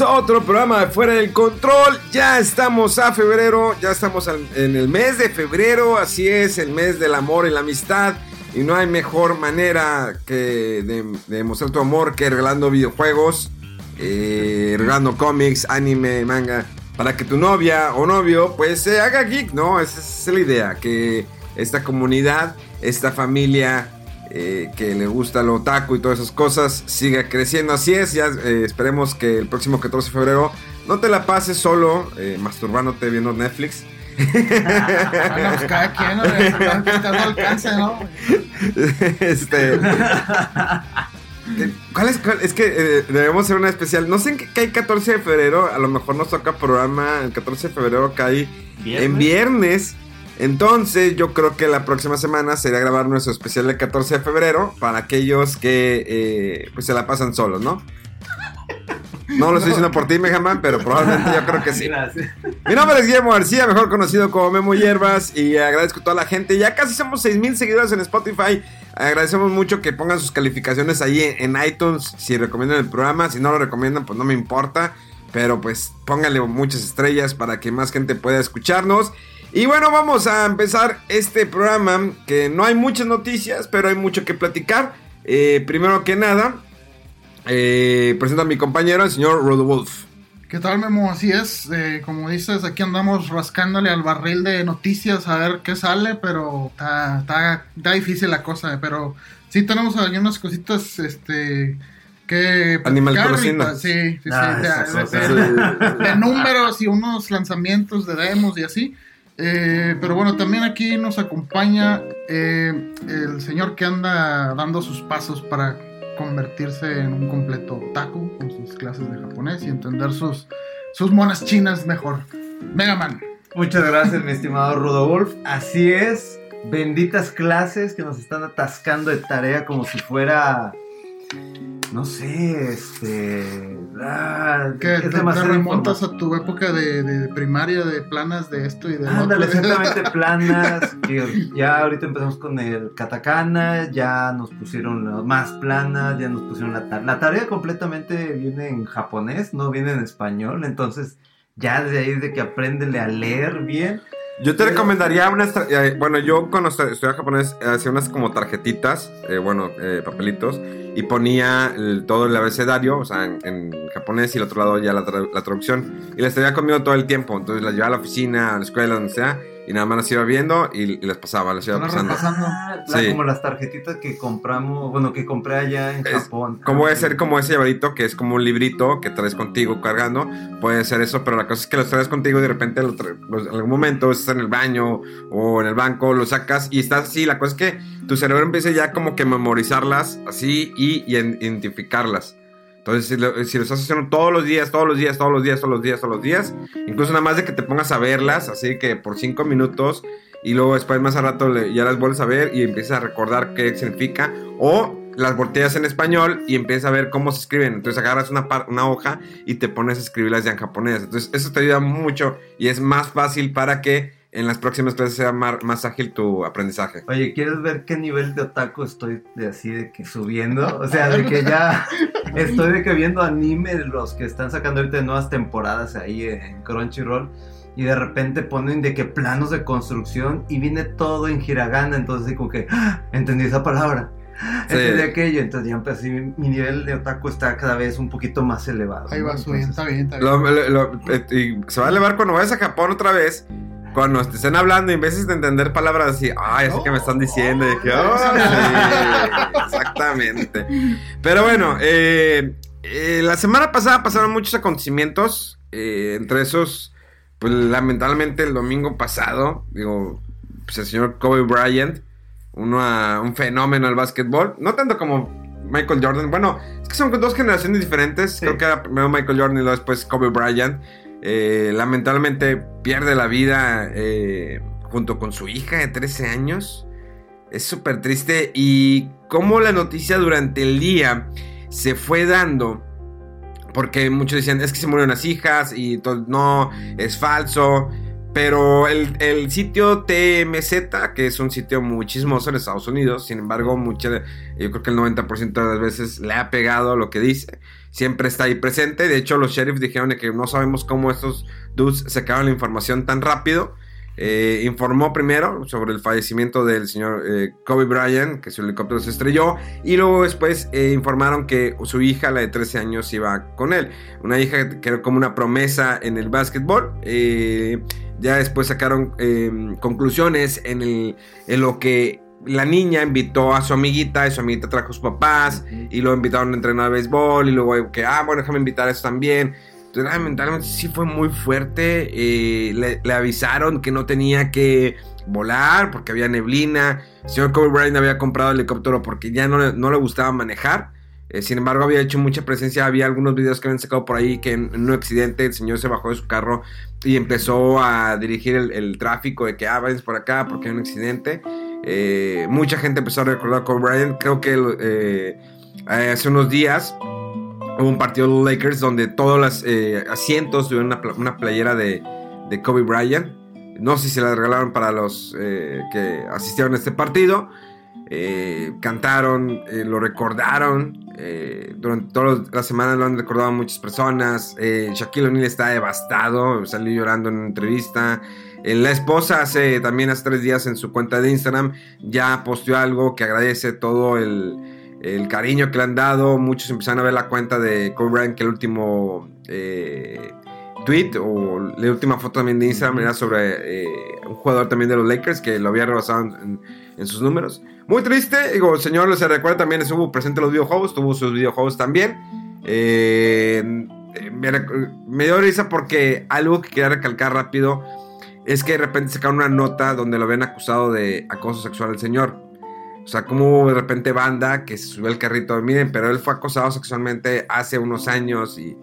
A otro programa de Fuera del Control. Ya estamos a febrero, ya estamos en el mes de febrero, así es, el mes del amor y la amistad. Y no hay mejor manera que de, de demostrar tu amor que regalando videojuegos, eh, regalando cómics, anime, manga, para que tu novia o novio pues se haga geek, ¿no? Esa es la idea, que esta comunidad, esta familia eh, que le gusta lo otaku y todas esas cosas siga creciendo. Así es, ya eh, esperemos que el próximo 14 de febrero no te la pases solo eh, masturbándote viendo Netflix. Bueno, pues cada quien, ¿no? Que está al alcance, ¿no? este. ¿qué- ¿Cuál es? cuál- Es que eh, debemos hacer una especial. No sé en qué cae 14 de febrero. A lo mejor nos toca programa. El 14 de febrero cae en viernes. Entonces, yo creo que la próxima semana sería grabar nuestro especial del 14 de febrero para aquellos que eh, pues se la pasan solos, ¿no? No lo estoy diciendo por ti, Mejaman, pero probablemente yo creo que sí. Mi nombre es Guillermo García, mejor conocido como Memo Hierbas, y agradezco a toda la gente. Ya casi somos 6000 seguidores en Spotify. Agradecemos mucho que pongan sus calificaciones ahí en, en iTunes si recomiendan el programa. Si no lo recomiendan, pues no me importa. Pero pues pónganle muchas estrellas para que más gente pueda escucharnos. Y bueno, vamos a empezar este programa que no hay muchas noticias, pero hay mucho que platicar. Eh, primero que nada, eh, presento a mi compañero, el señor Rodolf. ¿Qué tal, Memo? Así es. eh, como dices, aquí andamos rascándole al barril de noticias a ver qué sale, pero está, está, está difícil la cosa. Pero sí tenemos algunas cositas, este. Que Animal Crossing. Sí, sí, sí. Ah, de- de- de- de números y unos lanzamientos de demos y así. Eh, pero bueno, también aquí nos acompaña eh, el señor que anda dando sus pasos para convertirse en un completo otaku con sus clases de japonés y entender sus, sus monas chinas mejor. Mega Man. Muchas gracias, mi estimado Rudolf. Así es, benditas clases que nos están atascando de tarea como si fuera. No sé, este. Ah, Que es te, remontas a tu época de, de primaria, de planas de esto y de lo Ándale, exactamente, planas. Que ya ahorita empezamos con el katakana, ya nos pusieron más planas, ya nos pusieron la tarea. La tarea completamente viene en japonés, no viene en español, entonces ya desde ahí de que apréndele a leer bien. Yo te recomendaría unas. tra- eh, bueno, yo cuando estu- estudiaba japonés hacía unas como tarjetitas, eh, bueno, eh, papelitos, y ponía todo el abecedario, o sea, en, japonés y el otro lado ya la, tra- la traducción. Y las traía conmigo todo el tiempo. Entonces las llevaba a la oficina, a la escuela, donde sea, y nada más las iba viendo y, y las pasaba, las iba pasando. Ah, Sí. como las tarjetitas que compramos, bueno, que compré allá en Es- Japón. Como Ah, puede sí. ser como ese llaverito que es como un librito que traes contigo cargando. Puede ser eso, pero la cosa es que lo traes contigo y de repente lo los- en algún momento estás en el baño o en el banco, lo sacas y estás así. La cosa es que tu cerebro empieza ya como que a memorizarlas así y, y en- identificarlas. Entonces, si lo, estás haciendo todos los días, todos los días, todos los días, todos los días, todos los días, incluso nada más de que te pongas a verlas, así que por cinco minutos y luego después más a rato ya las vuelves a ver y empiezas a recordar qué significa o las volteas en español y empiezas a ver cómo se escriben. Entonces agarras una, una hoja y te pones a escribirlas ya en japonés. Entonces eso te ayuda mucho y es más fácil para que en las próximas clases sea mar- más ágil tu aprendizaje. Oye, ¿quieres ver qué nivel de otaku estoy de así de que subiendo? O sea, de que ya estoy de que viendo anime los que están sacando ahorita de nuevas temporadas ahí en Crunchyroll y de repente ponen de que planos de construcción y viene todo en hiragana, entonces como que ¡ah! entendí esa palabra. Sí. Entendí aquello, entonces ya empecé, mi, nivel de otaku está cada vez un poquito más elevado. Ahí ¿no? va subiendo, está bien, está bien. Lo- lo- lo- eh, y se va a elevar cuando vayas a Japón otra vez. Cuando te estén hablando y en vez de entender palabras así, ay, así que me están diciendo. Y que, Oh, "Órale". Exactamente. Pero bueno, eh, eh, la semana pasada pasaron muchos acontecimientos. eh, entre esos, pues lamentablemente el domingo pasado, digo, pues el señor Kobe Bryant, uno a- un fenómeno al básquetbol. No tanto como Michael Jordan. Bueno, es que son dos generaciones diferentes. Sí. Creo que era primero Michael Jordan y luego después Kobe Bryant. Eh, lamentablemente pierde la vida eh, junto con su hija de 13 años. Es súper triste. Y cómo la noticia durante el día se fue dando. Porque muchos decían, es que se murieron las hijas y to- no, es falso. Pero el, el sitio TMZ, que es un sitio muy chismoso en Estados Unidos, sin embargo, mucha, yo creo que el 90% de las veces le ha pegado lo que dice. Siempre está ahí presente. De hecho, los sheriffs dijeron que no sabemos cómo estos dudes sacaron la información tan rápido. Eh, informó primero sobre el fallecimiento del señor eh, Kobe Bryant, que su helicóptero se estrelló, y luego después eh, informaron que su hija, la de 13 años, iba con él. Una hija que era como una promesa en el básquetbol. Ya después sacaron eh, conclusiones en, el, en lo que la niña invitó a su amiguita, y su amiguita trajo a sus papás, y lo invitaron a entrenar béisbol, y luego que, ah, bueno, déjame invitar a eso también. Entonces, ah, mentalmente sí fue muy fuerte. eh, le, le avisaron que no tenía que volar porque había neblina. El señor Kobe Bryant había comprado el helicóptero porque ya no, le- no le gustaba manejar. Eh, sin embargo, había hecho mucha presencia. Había algunos videos que habían sacado por ahí que en, un accidente el señor se bajó de su carro y empezó a dirigir el, tráfico de que, ah, váyanse por acá porque hay un accidente. Eh, mucha gente empezó a recordar Kobe Bryant. Creo que eh, hace unos días hubo un partido de los Lakers donde todos los asientos tuvieron una, una playera de, de Kobe Bryant. No sé si la regalaron para los que asistieron a este partido. Eh, cantaron, eh, lo recordaron. eh, durante toda la semana lo han recordado muchas personas. Eh, Shaquille O'Neal está devastado, salió llorando en una entrevista. La esposa hace también hace tres días en su cuenta de Instagram ya posteó algo que agradece todo el, el cariño que le han dado. Muchos empezaron a ver la cuenta de Kobe Bryant, que el último eh, tweet o la última foto también de Instagram era sobre eh, un jugador también de los Lakers que lo había rebasado en sus números. Muy triste, digo, el señor se recuerda también, estuvo presente en los videojuegos, tuvo sus videojuegos también. Eh, me, me dio risa porque algo que quería recalcar rápido es que de repente sacaron una nota donde lo habían acusado de acoso sexual al señor. O sea, como de repente banda que se subió al carrito, miren, pero él fue acosado sexualmente hace unos años y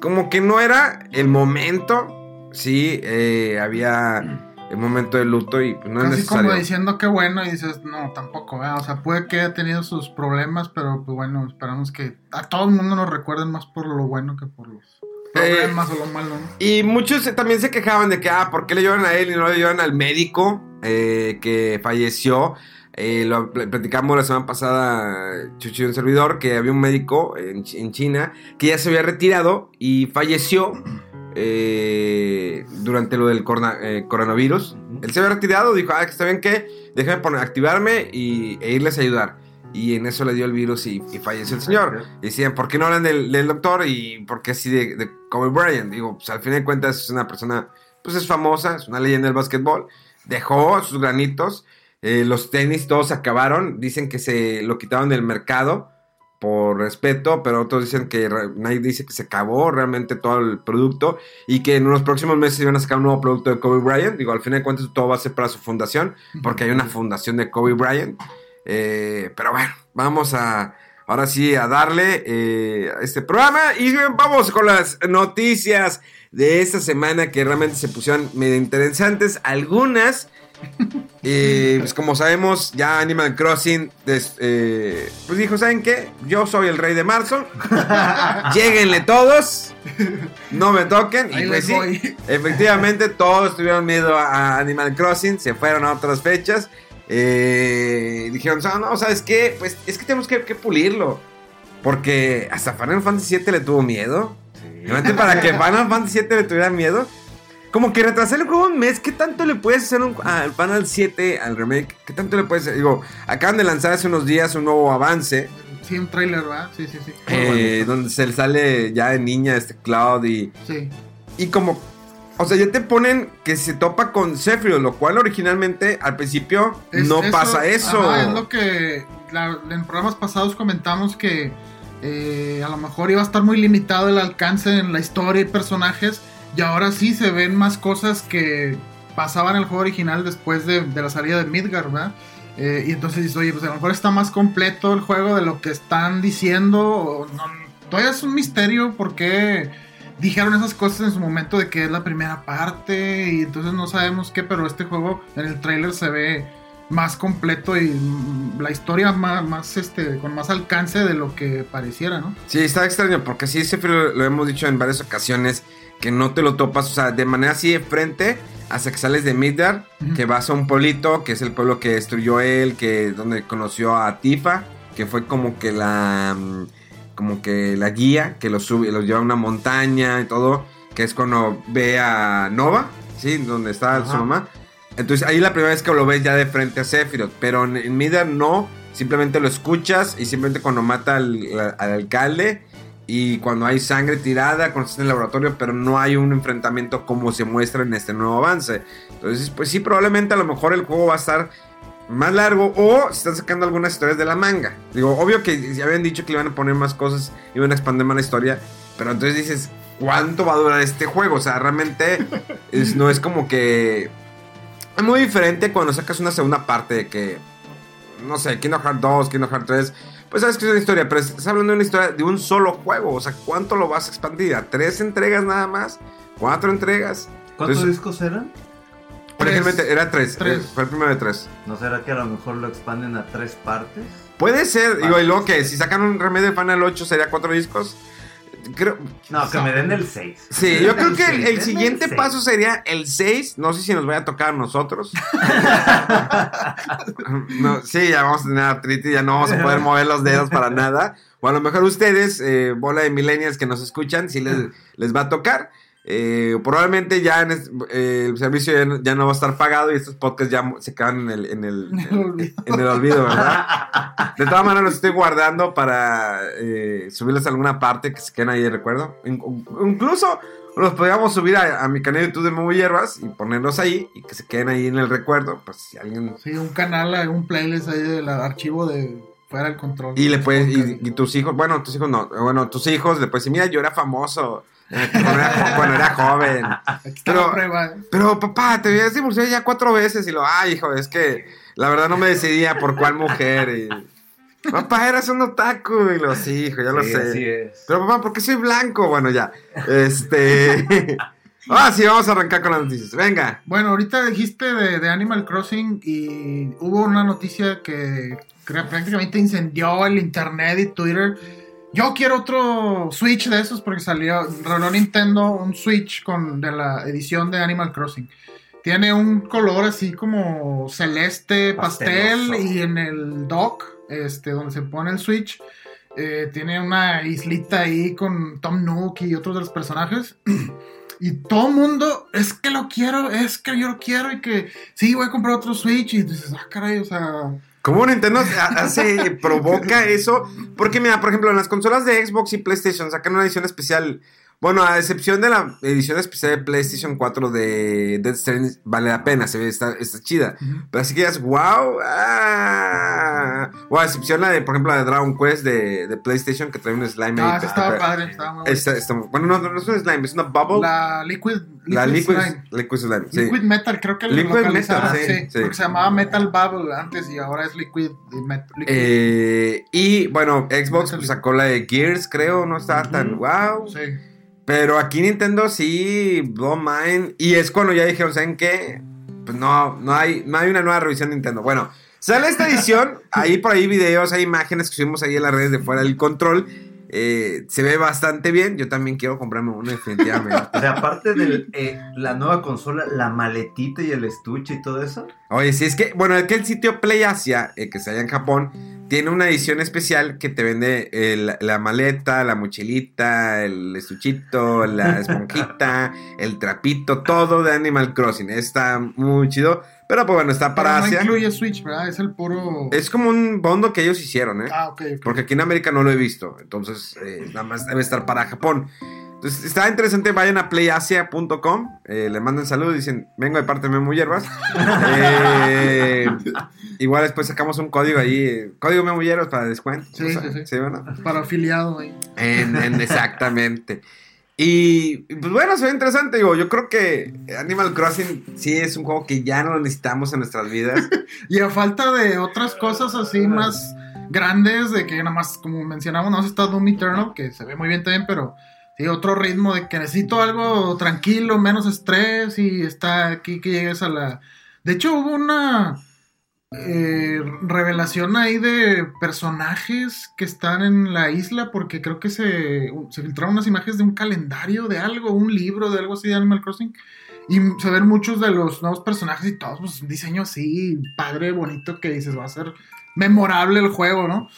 como que no era el momento, sí, eh, había el momento de luto y pues, no es Casi necesario. como diciendo que bueno y dices, no, tampoco. O sea, puede que haya tenido sus problemas, pero pues bueno, esperamos que a todo el mundo nos recuerden más por lo bueno que por los problemas o lo malo, ¿no? Y muchos eh, también se quejaban de que, ah, ¿por qué le llevan a él y no le llevan al médico eh, que falleció? Eh, lo pl- platicamos la semana pasada, Chuchi, un servidor, que había un médico en, en China que ya se había retirado y falleció eh, durante lo del corona- eh, coronavirus. Él se había retirado, dijo, ah, bien que, déjame poner, activarme y, e irles a ayudar. Y en eso le dio el virus y, y falleció el señor. Y decían, ¿por qué no hablan del, del doctor? Y ¿por qué así de, de Kobe Bryant? Digo, pues al fin de cuentas es una persona, pues es famosa, es una leyenda del básquetbol. Dejó sus granitos. eh, los tenis todos se acabaron. Dicen que se lo quitaron del mercado por respeto, pero otros dicen que nadie dice que se acabó realmente todo el producto y que en los próximos meses iban a sacar un nuevo producto de Kobe Bryant. Digo, al fin de cuentas todo va a ser para su fundación, porque hay una fundación de Kobe Bryant. Eh, pero bueno, vamos a ahora sí a darle eh, a este programa y vamos con las noticias de esta semana que realmente se pusieron medio interesantes. Algunas, eh, pues como sabemos, ya Animal Crossing des- eh, pues dijo, ¿saben qué? Yo soy el rey de marzo. Lléguenle todos. No me toquen. Ahí Y pues les sí, voy. efectivamente todos tuvieron miedo a Animal Crossing, se fueron a otras fechas. Eh, dijeron, "Ah, no, ¿sabes qué? Pues es que tenemos que, que pulirlo. Porque hasta Final Fantasy VII le tuvo miedo. Realmente para que Final Fantasy VII le tuviera miedo. Como que retrasar el juego un mes, ¿qué tanto le puedes hacer un- al Final 7, al remake? ¿Qué tanto le puedes hacer? Digo, acaban de lanzar hace unos días un nuevo avance. Sí, un trailer, ¿verdad? Sí, sí, sí. Eh, bueno. donde se le sale ya de niña este Cloud y, Sí. y como, o sea, ya te ponen que se topa con Sephiroth, lo cual originalmente al principio Es- no eso- pasa eso. ajá, es lo que en programas pasados comentamos que eh, a lo mejor iba a estar muy limitado el alcance en la historia y personajes. Y ahora sí se ven más cosas que pasaban en el juego original después de, la salida de Midgar, ¿verdad? Eh, y entonces oye, pues a lo mejor está más completo el juego de lo que están diciendo. todavía es un misterio por qué dijeron esas cosas en su momento de que es la primera parte. Y entonces no sabemos qué, pero este juego en el trailer se ve más completo y la historia más, más, este con más alcance de lo que pareciera, ¿no? Sí, está extraño porque sí siempre lo, hemos dicho en varias ocasiones que no te lo topas, o sea, de manera así de frente hasta que sales de Midgar, que vas a un pueblito, que es el pueblo que destruyó él, que donde conoció a Tifa, que fue como que la mm, como que la guía que los sube, los lleva a una montaña y todo, que es cuando ve a Nova, sí, donde está su mamá entonces ahí la primera vez que lo ves ya de frente a Sephiroth. Pero en, Midgar no. Simplemente lo escuchas y simplemente cuando mata al, alcalde y cuando hay sangre tirada, cuando estás en el laboratorio, pero no hay un enfrentamiento como se muestra en este nuevo avance. Entonces, pues sí, probablemente a lo mejor el juego va a estar más largo o se están sacando algunas historias de la manga. Digo, obvio que ya habían dicho que iban a poner más cosas, iban a expandir más la historia, pero entonces dices, ¿cuánto va a durar este juego? O sea, realmente no es como que es muy diferente cuando sacas una segunda parte de que, no sé, Kingdom Hearts 2, Kingdom Hearts 3. Pues sabes que es una historia, pero estás hablando de una historia de un solo juego. O sea, ¿cuánto lo vas a expandir? ¿A tres entregas nada más? ¿Cuatro entregas? ¿Cuántos discos eran? Originalmente era tres, tres. Fue el primero de tres. ¿No será que a lo mejor lo expanden a tres partes? Puede ser, digo, y luego que si sacan un remedio de Final 8 sería cuatro discos. No, que me den el 6. Sí, yo creo que el, siguiente paso sería el 6. No sé si nos vaya a tocar a nosotros. no, sí, ya vamos a tener artritis, ya no vamos a poder mover los dedos para nada. O a lo mejor ustedes, eh, bola de millennials que nos escuchan, sí les, les va a tocar. Eh, probablemente ya en eh, el servicio ya no, va a estar pagado y estos podcasts ya se quedan en el, en el, en, el olvido, ¿verdad? De todas maneras los estoy guardando para eh, subirles a alguna parte que se queden ahí de recuerdo. incluso los podríamos subir a, mi canal de YouTube de Movo Hierbas y ponerlos ahí y que se queden ahí en el recuerdo. Pues si alguien. Sí, un canal, un playlist ahí del archivo de fuera el control. Y le puedes, y, tus hijos, bueno, tus hijos no, bueno, tus hijos le puedes decir, mira, yo era famoso cuando era, joven. Pero, pero papá, te habías divorciado ya cuatro veces y lo, ay, hijo, es que la verdad no me decidía por cuál mujer. Y, papá, eras un otaku. Y lo, sí, hijo, ya lo sé. Pero papá, ¿por qué soy blanco? Bueno, ya. Este. Ah, sí, vamos a arrancar con las noticias. Venga. Bueno, ahorita dijiste de, de Animal Crossing y hubo una noticia que prácticamente incendió el internet y Twitter yo quiero otro Switch de esos porque salió, reveló Nintendo un Switch con, de la edición de Animal Crossing. Tiene un color así como celeste, pastel, y en el dock, este, donde se pone el Switch, eh, tiene una islita ahí con Tom Nook y otros de los personajes. Y todo el mundo, es que lo quiero, es que yo lo quiero y que sí, voy a comprar otro Switch. Y dices, ah, caray, o sea, ¿Cómo Nintendo hace, provoca eso? Porque mira, por ejemplo, en las consolas de Xbox y PlayStation sacan una edición especial bueno, a excepción de la edición especial de PlayStation 4 de Dead Stranding, vale la pena, se ve, está, está chida. Pero así que digas, wow, ah. O a excepción la de, por ejemplo, la de Dragon Quest de, de PlayStation, que trae un slime ah, ahí. estaba padre, estaba muy está, está, Bueno, no, no es un slime, es una bubble. La Liquid, liquid La Liquid Slime. Liquid Slime, sí. Liquid Metal, creo que Liquid Metal, sí, sí, Porque se llamaba Metal Bubble antes y ahora es Liquid, Metal. Eh, y bueno, Xbox pues, sacó la de Gears, creo, no estaba tan wow. Sí. Pero aquí Nintendo sí, blow mind. Y es cuando ya dijeron, ¿saben qué? Pues no, no hay, no hay una nueva revisión de Nintendo. Bueno, sale esta edición. ahí por ahí videos, hay imágenes que subimos ahí en las redes de fuera del control. Eh, se ve bastante bien. Yo también quiero comprarme uno, definitivamente. o sea, aparte de eh, la nueva consola, la maletita y el estuche y todo eso. Oye, sí, es que, bueno, es que el sitio Play Asia, eh, que se allá en Japón, tiene una edición especial que te vende la maleta, la mochilita, el estuchito, la esponjita, el trapito, todo de Animal Crossing. Está muy chido. Pero pues bueno, está para Asia. No incluye Switch, ¿verdad? Es el puro. Es como un bondo que ellos hicieron, ¿eh? Ah, ok. Porque aquí en América no lo he visto. Entonces, eh, nada más debe estar para Japón. Entonces, está interesante, vayan a playasia.com, eh, le mandan salud, dicen, vengo de parte de Memo Hierbas. Eh, igual después sacamos un código ahí, eh, código Memo Hierbas para descuento. Sí, o sea, sí, sí. Para afiliado ahí. En- en- exactamente. Y pues bueno, se ve interesante. Digo, yo creo que Animal Crossing sí es un juego que ya no lo necesitamos en nuestras vidas. Y a falta de otras cosas así más grandes, de que nada más, como mencionamos, no está Doom Eternal, que se ve muy bien también, pero sí, otro ritmo de que necesito algo tranquilo, menos estrés, y está aquí que llegues a la... De hecho, hubo una eh, revelación ahí de personajes que están en la isla, porque creo que se, se filtraron unas imágenes de un calendario de algo, un libro de algo así de Animal Crossing. Y se ven muchos de los nuevos personajes y todos, pues un diseño así, padre, bonito, que dices, va a ser memorable el juego, ¿no?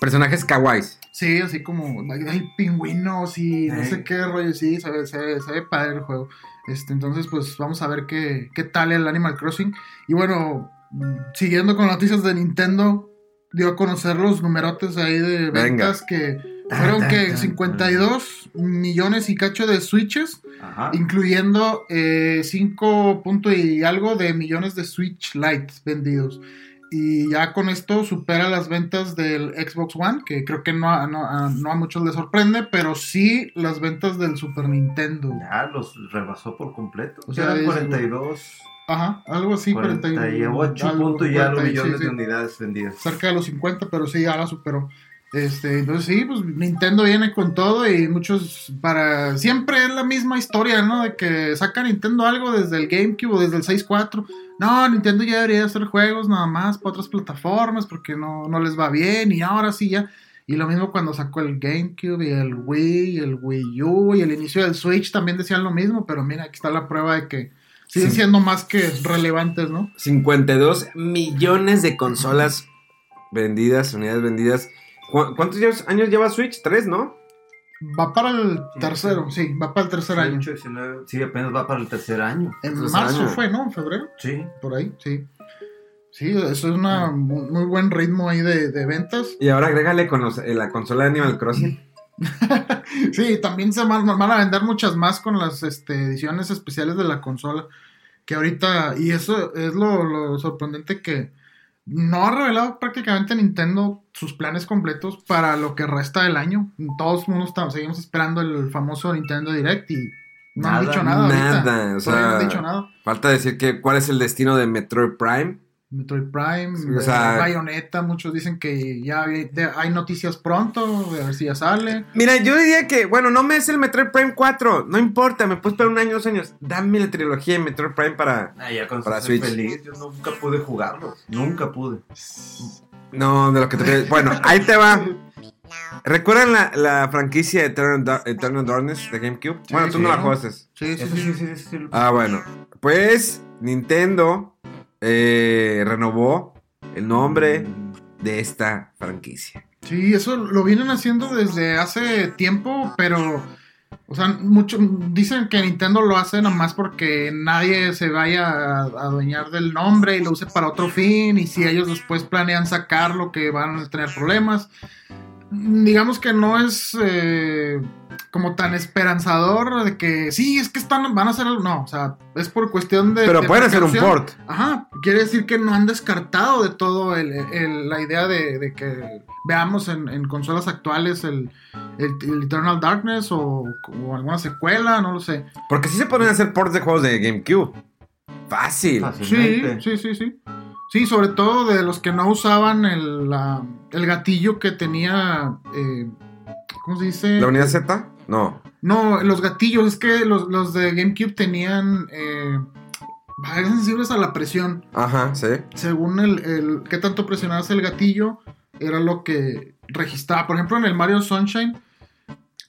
Personajes kawaiis. Sí, así como hay, pingüinos y no Eh. sé qué rollo, sí, se ve, se ve- se ve padre el juego. Este, entonces, pues vamos a ver qué, qué tal el Animal Crossing. Y bueno, mm, siguiendo con noticias de Nintendo, dio a conocer los numerotes ahí de Venga. ventas que fueron que tan, 52 millones y cacho de switches Ajá. incluyendo eh, 5 punto y algo de millones de Switch Lite vendidos. Y ya con esto supera las ventas del Xbox One, que creo que no a, no a- no a muchos les sorprende, pero sí las ventas del Super Nintendo. Ya los rebasó por completo. O sea, sea, es- 42. Ajá, algo así, 48 algo, punto y algo 40, sí, millones sí. de unidades vendidas. cerca de los 50, pero sí, ya la superó. Este, entonces sí, pues Nintendo viene con todo y muchos para siempre es la misma historia, ¿no? De que saca Nintendo algo desde el GameCube o desde el 64. No, Nintendo ya debería hacer juegos nada más para otras plataformas porque no, no les va bien y ahora sí ya. Y lo mismo cuando sacó el GameCube y el Wii y el Wii U y el inicio del Switch también decían lo mismo, pero mira, aquí está la prueba de que siguen Sí. siendo más que relevantes, ¿no? 52 millones de consolas vendidas, unidades vendidas. ¿Cu- ¿Cuántos años- lleva Switch? Tres, ¿no? Va para el tercero, sí, va para el tercer año. 18, 19, sí, apenas va para el tercer año. En Tercer marzo año. fue, ¿no? En febrero, Sí. por ahí, sí. Sí, eso es una mu- muy buen ritmo ahí de, de ventas. Y ahora agrégale con los- eh, la consola de Animal Crossing. Sí, también se van, van a vender muchas más con las este, ediciones especiales de la consola. Que ahorita, y eso es lo, lo sorprendente que no ha revelado prácticamente Nintendo sus planes completos para lo que resta del año. Todos mundo estamos, seguimos esperando el famoso Nintendo Direct y no han dicho nada. ahorita. nada, o Todavía no han sea, dicho nada. Falta decir que cuál es el destino de Metroid Prime. Metroid Prime, Sí, o sea- Bayonetta, muchos dicen que ya hay, de- hay noticias pronto, de a ver si ya sale. Mira, yo diría que, bueno, no me es el Metroid Prime 4, no importa, me puedes esperar un año, dos años. Dame la trilogía de Metroid Prime para. Ah, ya con Para Switch. feliz. Yo nunca pude jugarlos. Nunca pude. No, de lo que te Bueno, ahí te va. ¿Recuerdan la, la franquicia de Eternal, Eternal Darkness de GameCube? Sí, bueno, tú sí, no la jugaste. Sí, sí, Eso sí. sí, sí, sí, sí. Ah, bueno. Pues Nintendo eh, renovó el nombre de esta franquicia. Sí, eso lo vienen haciendo desde hace tiempo, pero, o sea, mucho, dicen que Nintendo lo hace nada más porque nadie se vaya a, a adueñar del nombre y lo use para otro fin, y si ellos después planean sacarlo, que van a tener problemas. Digamos que no es eh, como tan esperanzador de que sí, es que están, van a hacer algo. No, o sea, es por cuestión de. Pero de pueden hacer un port. Ajá, quiere decir que no han descartado de todo el- el- la idea de, de que veamos en, en consolas actuales el, el- el Eternal Darkness o, o alguna secuela, no lo sé. Porque sí se pueden hacer ports de juegos de GameCube. Fácil. Sí, Fácilmente. sí, sí, sí. Sí, sobre todo de los que no usaban el, la- el gatillo que tenía. eh, ¿Cómo se dice? ¿La unidad Z? No. No, los gatillos, es que los, los de GameCube tenían. Eh, eran sensibles a la presión. Ajá, sí. según el, el qué tanto presionabas el gatillo, era lo que registraba. Por ejemplo, en el Mario Sunshine,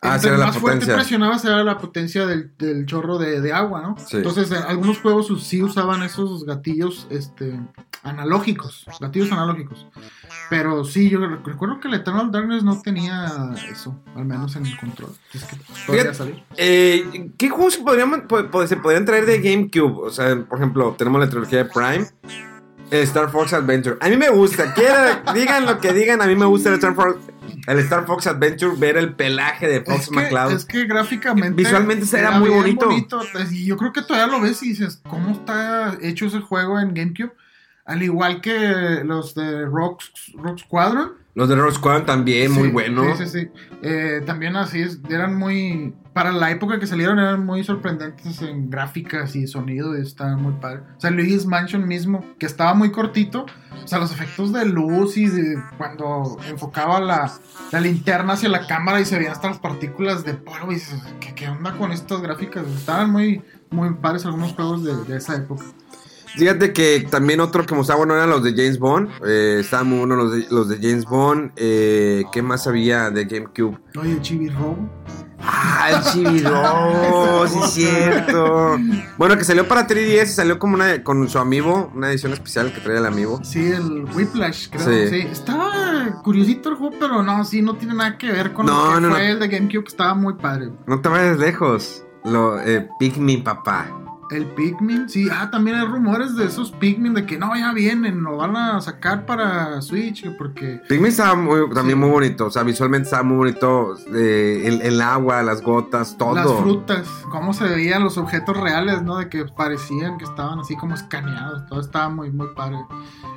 Ah, entre la más fuerte presionabas era la potencia del, del chorro de, de agua, ¿no? Sí. Entonces, en algunos juegos sí usaban esos gatillos este, analógicos, gatillos analógicos. Pero sí, yo rec- recuerdo que el Eternal Darkness no tenía eso, al menos en el control. Es que podría Fíjate- salir. Eh, ¿Qué juegos se podrían, po- po- se podrían traer de GameCube? O sea, por ejemplo, tenemos la trilogía de Prime. eh, Star Fox Adventure. A mí me gusta. Quiera, digan lo que digan, a mí me gusta el Star Fox. El Star Fox Adventure, ver el pelaje de Fox es que, McCloud. Es que gráficamente. Visualmente se era muy bien bonito. Y yo creo que todavía lo ves y dices, ¿cómo está hecho ese juego en GameCube? Al igual que los de Rock, Rock Squadron. Los de Rock Squadron también, muy buenos. Sí, sí, sí. Eh, también así es, eran muy. Para la época que salieron, eran muy sorprendentes en gráficas y sonido. Y estaban muy padres. O sea, Luigi's Mansion mismo, que estaba muy cortito. O sea, los efectos de luz y de cuando enfocaba la, la linterna hacia la cámara y se veían hasta las partículas de polvo. Y dices, ¿qué, qué onda con estas gráficas? Estaban muy, muy padres algunos juegos de, de esa época. Fíjate que también otro que mostraba bueno eran los de James Bond. Eh, estaban muy buenos los de, los de James Bond. Eh, ¿Qué más había de GameCube? Oye, Chibi Robo. Ah, el Chibi Robo, sí es cierto. Bueno, que salió para 3DS, salió como una con su amiibo, una edición especial que traía el amiibo. Sí, el Whiplash, creo. Sí. sí. Estaba curiosito el juego, pero no, sí, no tiene nada que ver con no, lo que no, fue no. el de GameCube, que estaba muy padre. No te vayas lejos. Lo, eh, Pikmin, papá. El Pikmin, sí, ah, también hay rumores de esos Pikmin de que no, ya vienen, lo van a sacar para Switch, porque... Pikmin estaba muy, también sí. muy bonito, o sea, visualmente estaba muy bonito, eh, el, el, agua, las gotas, todo. Las frutas, cómo se veían los objetos reales, ¿no? De que parecían que estaban así como escaneados, todo estaba muy, muy padre.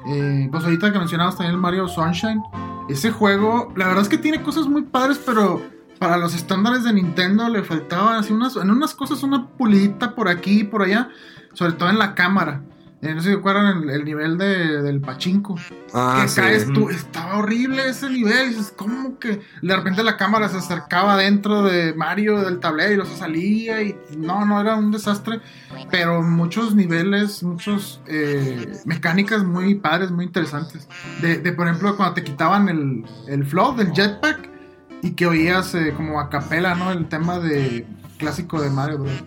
Eh, pues ahorita que mencionabas también el Mario Sunshine, ese juego, la verdad es que tiene cosas muy padres, pero para los estándares de Nintendo le faltaban así unas, en unas cosas una pulidita por aquí y por allá, sobre todo en la cámara. Eh, no sé si recuerdan el, el, nivel de, del pachinko. Ah, que sí. caes tú. Estaba horrible ese nivel. Dices, ¿cómo que de repente la cámara se acercaba dentro de Mario del tablero y lo se salía? Y no, no era un desastre. Pero muchos niveles, muchos eh, mecánicas muy padres, muy interesantes. De, de, por ejemplo, cuando te quitaban el, el flow del jetpack y que oías eh, como a capela, ¿no? El tema de clásico de Mario Bros.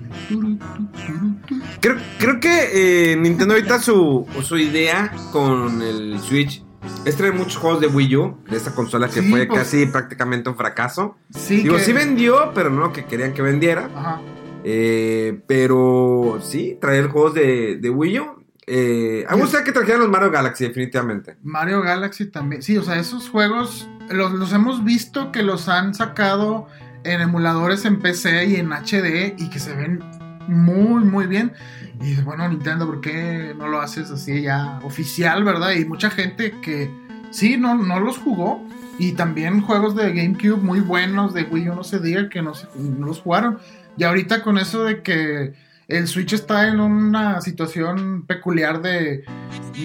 Creo, creo que eh, Nintendo ahorita su, su idea con el Switch es traer muchos juegos de Wii U, de esta consola que Sí, fue pues- casi prácticamente un fracaso. Sí, Digo, que- sí vendió, pero no lo que querían que vendiera. Ajá. Eh, pero sí, traer juegos de, de Wii U. Eh, a mí me gustaría que trajeran los Mario Galaxy, definitivamente. Mario Galaxy también. Sí, o sea, esos juegos los, los hemos visto que los han sacado en emuladores en PC y en HD y que se ven muy, muy bien. Y bueno, Nintendo, ¿por qué no lo haces así ya oficial, verdad? Y mucha gente que sí, no, no los jugó. Y también juegos de GameCube muy buenos, de Wii U, no se diga que no, no los jugaron. Y ahorita con eso de que el Switch está en una situación peculiar de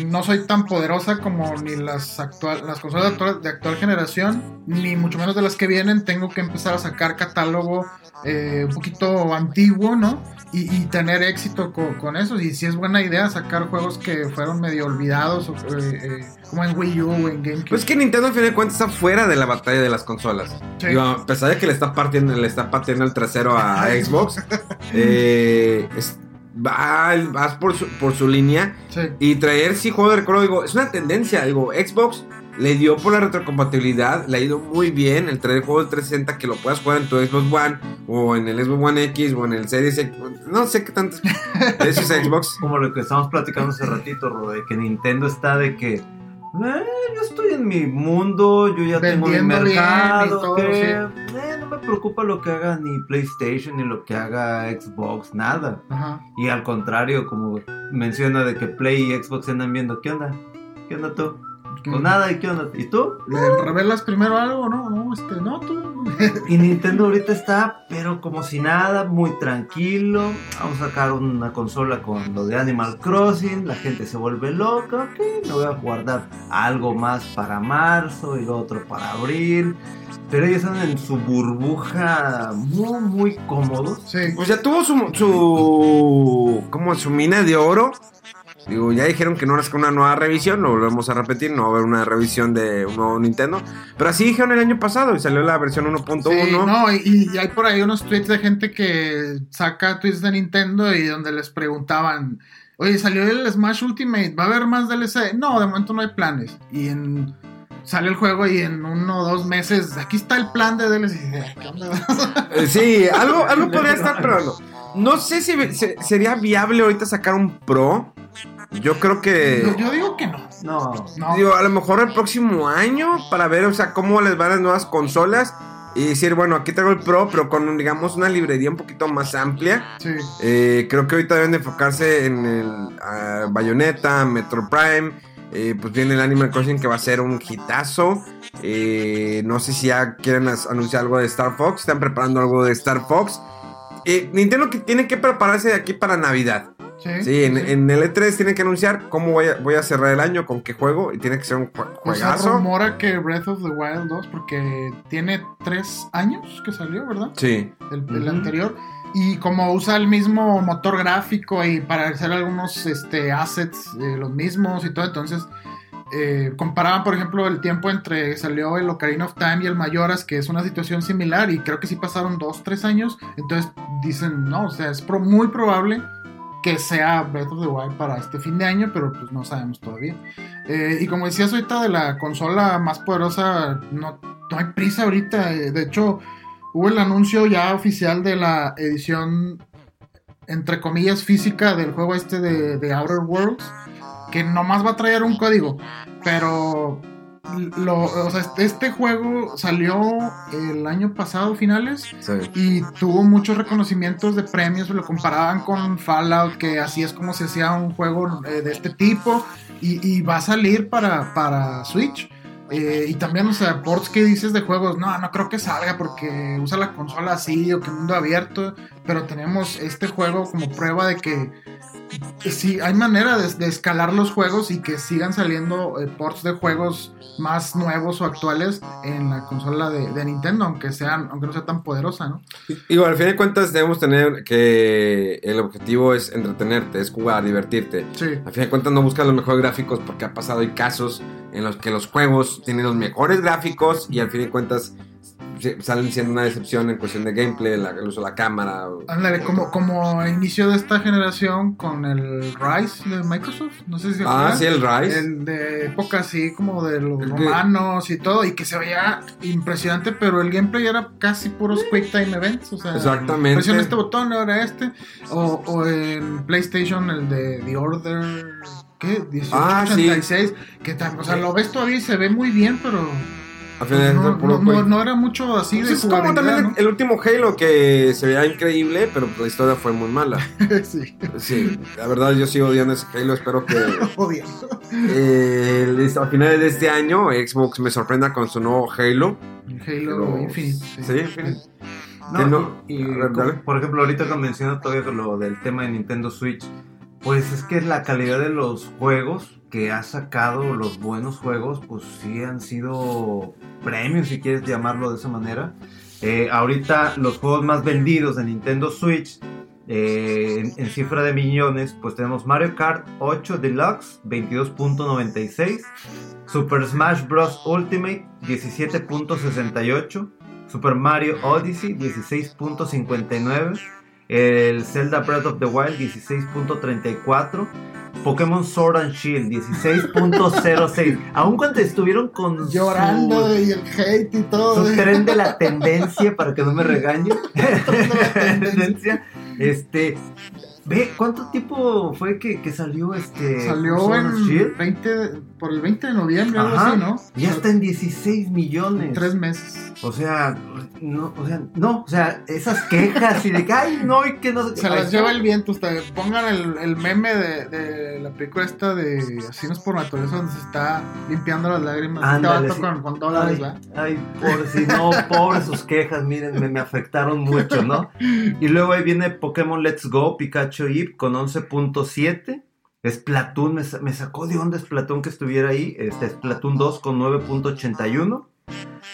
no soy tan poderosa como ni las actual, las consolas de actual, de actual generación, ni mucho menos de las que vienen. Tengo que empezar a sacar catálogo eh, un poquito antiguo, ¿no? Y, tener éxito co- con, eso. Y si es buena idea sacar juegos que fueron medio olvidados, o, eh, eh, como en Wii U o en GameCube. Pues que Nintendo al fin de cuentas está fuera de la batalla de las consolas. Sí. Digo, a pesar de que le está partiendo, le está pateando el trasero a Xbox, eh, es- va- vas por su, por su línea Sí. y traer sí juego de recuerdo, digo, es una tendencia, digo, Xbox le dio por la retrocompatibilidad, le ha ido muy bien el traer juegos de 360 que lo puedas jugar en tu Xbox One o en el Xbox One X o en el Series X, no sé qué tantos precios Xbox. Como lo que estábamos platicando hace ratito, Ro, de que Nintendo está de que "Eh, yo estoy en mi mundo, yo ya tengo mi bien mercado, todo, que sí. eh, no me preocupa lo que haga ni PlayStation ni lo que haga Xbox, nada. Ajá. Y al contrario, como menciona de que Play y Xbox andan viendo, ¿qué onda? ¿Qué onda tú? Pues nada, ¿y qué onda? ¿Y tú? ¿Le revelas primero algo? No, no, este, no, tú. Y Nintendo ahorita está, pero como si nada, muy tranquilo. Vamos a sacar una consola con lo de Animal Crossing. La gente se vuelve loca. Ok, me voy a guardar algo más para marzo y lo otro para abril. Pero ellos están en su burbuja muy, muy cómodos. Sí. Pues ya tuvo su, su como su mina de oro. Digo, ya dijeron que no era una nueva revisión, lo volvemos a repetir, no va a haber una revisión de un nuevo Nintendo. Pero así dijeron el año pasado y salió la versión 1.1. Sí, no, y, y hay por ahí unos tweets de gente que saca tweets de Nintendo y donde les preguntaban, oye, salió el Smash Ultimate, ¿va a haber más DLC? No, de momento no hay planes. Y en, sale el juego y en uno o dos meses, aquí está el plan de DLC. "Eh, ¿qué onda?" Eh, Sí, algo, algo podría estar, pero no. No sé si se- sería viable ahorita sacar un Pro. Yo creo que. Yo, yo digo que no. No. No. Digo, a lo mejor el próximo año para ver, o sea, cómo les van las nuevas consolas y decir, bueno, aquí tengo el Pro, pero con, digamos, una librería un poquito más amplia. Sí. Eh, creo que ahorita deben de enfocarse en el ah, Bayonetta, Metro Prime. eh, pues viene el Animal Crossing que va a ser un hitazo. Eh, no sé si ya quieren anunciar algo de Star Fox. Están preparando algo de Star Fox. Eh, Nintendo que tiene que prepararse de aquí para Navidad. Sí. Sí, en, en el E3 tienen que anunciar cómo voy a, voy a cerrar el año, con qué juego. Y tiene que ser un jue- Pues se juegazo. rumora que Breath of the Wild 2, porque tiene tres años que salió, ¿verdad? Sí. El, anterior. Y como usa el mismo motor gráfico y para hacer algunos este, assets eh, los mismos y todo, entonces eh, comparaban, por ejemplo, el tiempo entre salió el Ocarina of Time y el Mayoras, que es una situación similar, y creo que sí pasaron dos, tres años. Entonces dicen, no, o sea, es pro- muy probable que sea Breath of the Wild para este fin de año, pero pues no sabemos todavía. Eh, y como decías ahorita de la consola más poderosa, no, hay prisa ahorita. eh, de hecho, hubo el anuncio ya oficial de la edición, entre comillas, física del juego este de, de Outer Worlds, que nomás va a traer un código, pero... Lo, o sea, este- este juego salió el año pasado, finales, sí. y tuvo muchos reconocimientos de premios, lo comparaban con Fallout, que así es como se hacía un juego eh, de este tipo, y, y va a salir para, para Switch. Eh, y también, o sea, ports que dices de juegos, no, no creo que salga porque usa la consola así o que mundo abierto, pero tenemos este juego como prueba de que sí, hay manera de, de escalar los juegos y que sigan saliendo eh, ports de juegos más nuevos o actuales en la consola de, de Nintendo, aunque sean, aunque no sea tan poderosa, ¿no? Digo, al fin de cuentas debemos tener que el objetivo es entretenerte, es jugar, divertirte. Sí. Al fin de cuentas no buscas los mejores gráficos porque ha pasado hay casos en los que los juegos tienen los mejores gráficos y al fin de cuentas salen siendo una decepción en cuestión de gameplay, la- el uso de la cámara. Ándale, como, como inicio de esta generación con el Rise de Microsoft, no sé si Ah, sí, el Rise. El de época así como de los El que- romanos y todo, y que se veía impresionante, pero el gameplay era casi puros Quick Time Events, o sea, Exactamente. presiona este botón, ahora este, o, o en PlayStation el de The Order, ¿qué? Ah, sí. 1886, que tal, o sea, lo ves todavía y se ve muy bien, pero Al no, cuentas, puro no- no- quick. no era mucho así Pues de es como jugabilidad, también ¿no? el, último Halo que se veía increíble, pero la historia fue muy mala. sí, Sí, la verdad yo sigo odiando ese Halo, espero que jodido. eh, a finales de este año Xbox me sorprenda con su nuevo Halo. Halo Pero- Infinite. Sí, Infinite. No, y, ver, por ejemplo, ahorita que mencionas todavía lo del tema de Nintendo Switch, pues es que la calidad de los juegos que ha sacado, los buenos juegos, pues sí han sido premios, si quieres llamarlo de esa manera. Eh, ahorita los juegos más vendidos de Nintendo Switch, eh, en, en cifra de millones, pues tenemos Mario Kart 8 Deluxe, 22.96. Super Smash Bros. Ultimate 17.68, Super Mario Odyssey 16.59, el Zelda Breath of the Wild 16.34, Pokémon Sword and Shield 16.06. Aun cuando estuvieron con su- Llorando y el hate y todo. su ¿eh? tren de la tendencia, para que no me regañen. tendencia. Este, ve, ¿cuánto tiempo fue que, que salió este Salió en Shield? 20, por el 20 de noviembre, algo así, ¿no? Y ya está en 16 millones. Tres meses. O sea, no, o sea, no, o sea, esas quejas y de que, ay, no, y que no Se Ahí las lleva el viento. Ustedes pongan el, el meme de, de la película esta de Así no es por naturaleza, donde se está limpiando las lágrimas. Este Ándale, sí. con, con dólares, Ay, ¿verdad? ay, pobre, si no, pobre sus quejas, miren, me, me afectaron mucho, ¿no? Y luego ahí viene Pokémon Let's Go, Pikachu Eve con 11.7. Splatoon, me, me sacó de onda Splatoon que estuviera ahí. Este, Splatoon 2 con 9.81.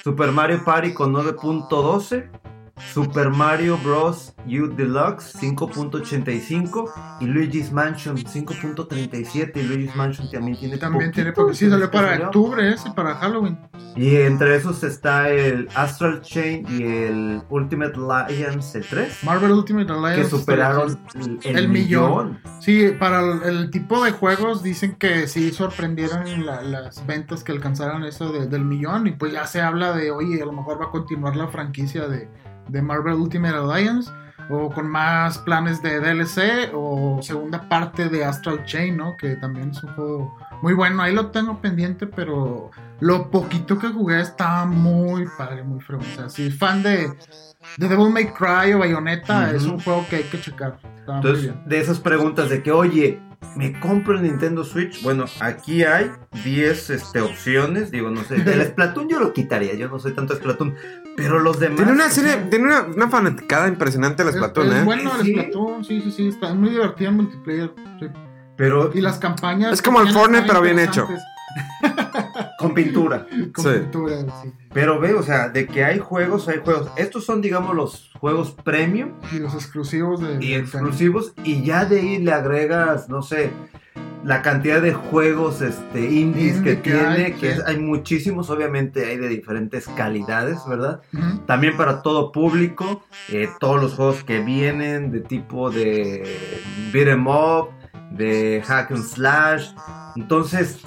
Super Mario Party con 9.12. Super Mario Bros. U Deluxe 5.85 y Luigi's Mansion 5.37 y Luigi's Mansion también tiene También tiene porque sí salió para salió. octubre ese, para Halloween. Y entre esos está el Astral Chain y el Ultimate Alliance el 3 Marvel Ultimate Alliance. que superaron el, el El millón. millón. Sí, para el, el tipo de juegos dicen que sí sorprendieron la- las ventas que alcanzaron eso de- del millón y pues ya se habla de, oye, a lo mejor va a continuar la franquicia de, de Marvel Ultimate Alliance. o con más planes de DLC o segunda parte de Astral Chain, ¿no? Que también es un juego muy bueno. Ahí lo tengo pendiente, pero lo poquito que jugué estaba muy padre, muy fregón. O sea, si fan de, de Devil May Cry o Bayonetta, es un juego que hay que checar. Entonces, de esas preguntas de que, oye, ¿me compro el Nintendo Switch? Bueno, aquí hay 10 este, opciones. Digo, no sé, el Splatoon yo lo quitaría, yo no soy tanto Splatoon. Pero los demás. Tiene una serie, tiene una, una fanaticada impresionante el Splatoon, es, ¿eh? Bueno el Sí. Splatoon, sí, sí, sí, está muy divertido en multiplayer. sí. Pero Y las campañas. Es como el Fortnite, pero bien hecho. Con pintura. Con Sí. pintura, sí. Pero ve, o sea, de que hay juegos, hay juegos. Estos son, digamos, los juegos premium Y los exclusivos de. y exclusivos. Y ya de ahí le agregas, no sé, la cantidad de juegos este, indies Indie que, que tiene. hay, que sí. hay muchísimos, obviamente, hay de diferentes calidades, ¿verdad? También para todo público, eh, todos los juegos que vienen de tipo de beat 'em up, de hack and slash. Entonces,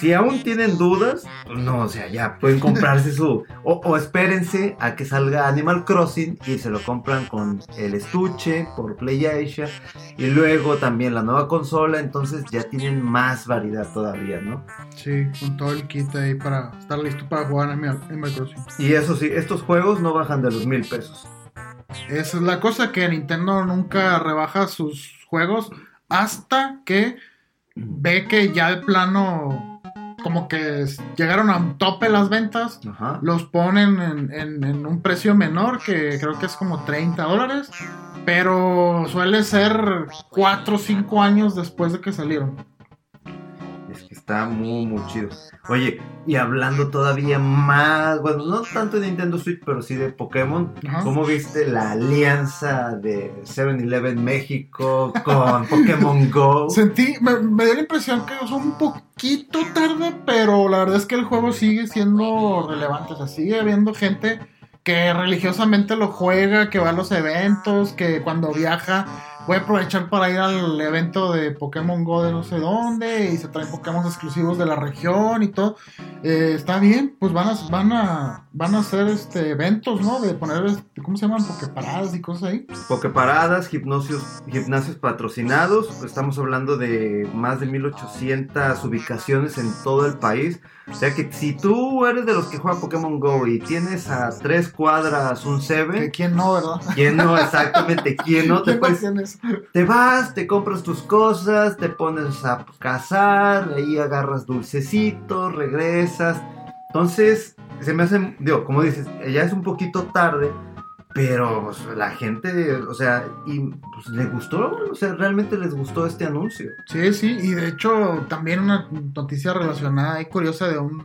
si aún tienen dudas, no, o sea, ya pueden comprarse su... O, o espérense a que salga Animal Crossing y se lo compran con el estuche por PlayAsia. Y luego también la nueva consola, entonces ya tienen más variedad todavía, ¿no? Sí, con todo el kit ahí para estar listo para jugar en Animal Crossing. Y eso sí, estos juegos no bajan de los mil pesos. Esa es la cosa que Nintendo nunca rebaja sus juegos hasta que ve que ya de plano como que llegaron a un tope las ventas, Ajá. los ponen en, en- en un precio menor que creo que es como 30 dólares, pero suele ser 4 o 5 años después de que salieron. Está muy, muy chido. Oye, y hablando todavía más, bueno, no tanto de Nintendo Switch, pero sí de Pokémon. Ajá. ¿Cómo viste la alianza de 7-Eleven México con Pokémon Go? Sentí, me, me dio la impresión que es un poquito tarde, pero la verdad es que el juego sigue siendo relevante. O sea, sigue habiendo gente que religiosamente lo juega, que va a los eventos, que cuando viaja puede aprovechar para ir al evento de Pokémon Go de no sé dónde y se traen Pokémon exclusivos de la región y todo. Eh, está bien, pues van a, van a, van a hacer este eventos, ¿no? De poner, este, ¿cómo se llaman? Poképaradas y cosas ahí. Poképaradas, gimnasios, gimnasios patrocinados. Estamos hablando de más de 1800 ubicaciones en todo el país. O sea que si tú eres de los que juegan Pokémon Go y tienes a tres cuadras un 7, quién no, ¿verdad? ¿quién no exactamente? ¿Quién no? Te ¿Quién no puedes? Te vas, te compras tus cosas, te pones a cazar, ahí agarras dulcecitos, regresas. Entonces, se me hace, digo, como dices, ya es un poquito tarde, pero pues, la gente, o sea, y pues, le gustó, o sea, realmente les gustó este anuncio. Sí, sí, y de hecho también una noticia relacionada y curiosa de un...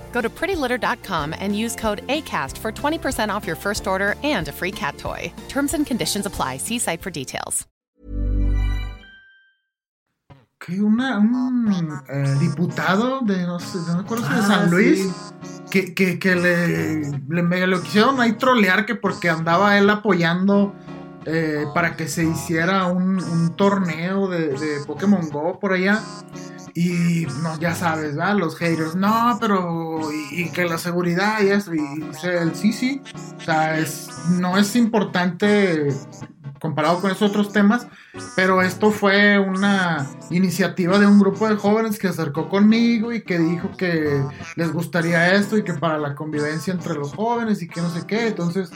Go to prettylitter.com and use code ACAST for 20% off your first order and a free cat toy. Terms and conditions apply. See site for details. que una, un eh, diputado de, no sé, no me acuerdo si de Ah, San Luis, sí. que, que, que le, le medio lo quisieron ahí trolear que porque andaba él apoyando eh, para que se hiciera un, un torneo de, de Pokémon Go por allá. Y no, ya sabes, ¿verdad? Los haters, no, pero. Y, y que la seguridad y eso. Y él, sí, sí. O sea, es, no es importante comparado con esos otros temas, pero esto fue una iniciativa de un grupo de jóvenes que se acercó conmigo y que dijo que les gustaría esto y que para la convivencia entre los jóvenes y que no sé qué. Entonces,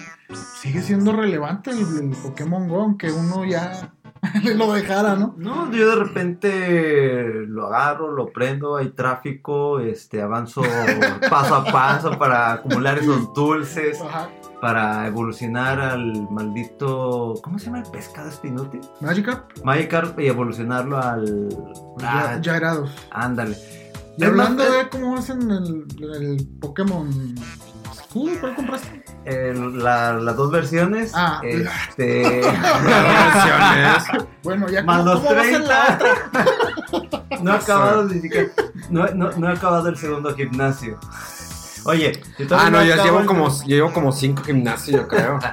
sigue siendo relevante el, el Pokémon Go, aunque uno ya lo dejara, ¿no? No, yo de repente lo agarro, lo prendo, hay tráfico, este, avanzo paso a paso para acumular esos dulces. Ajá. para evolucionar al maldito. ¿Cómo se llama el pescado este inútil? Magikarp, Magikarp y evolucionarlo al. ya, Ah, ya erados. ándale. Y hablando de cómo hacen el, el Pokémon. ¿Tú cuál compraste? La- las dos versiones. Ah. Este. Versiones. Bueno, ya Más los cómo va a ser la 30. otra. no he acabado ni siquiera. No, no, no he acabado el segundo gimnasio. Oye, yo todavía Ah, no, ya acabo llevo el- como, llevo como cinco gimnasios, yo creo.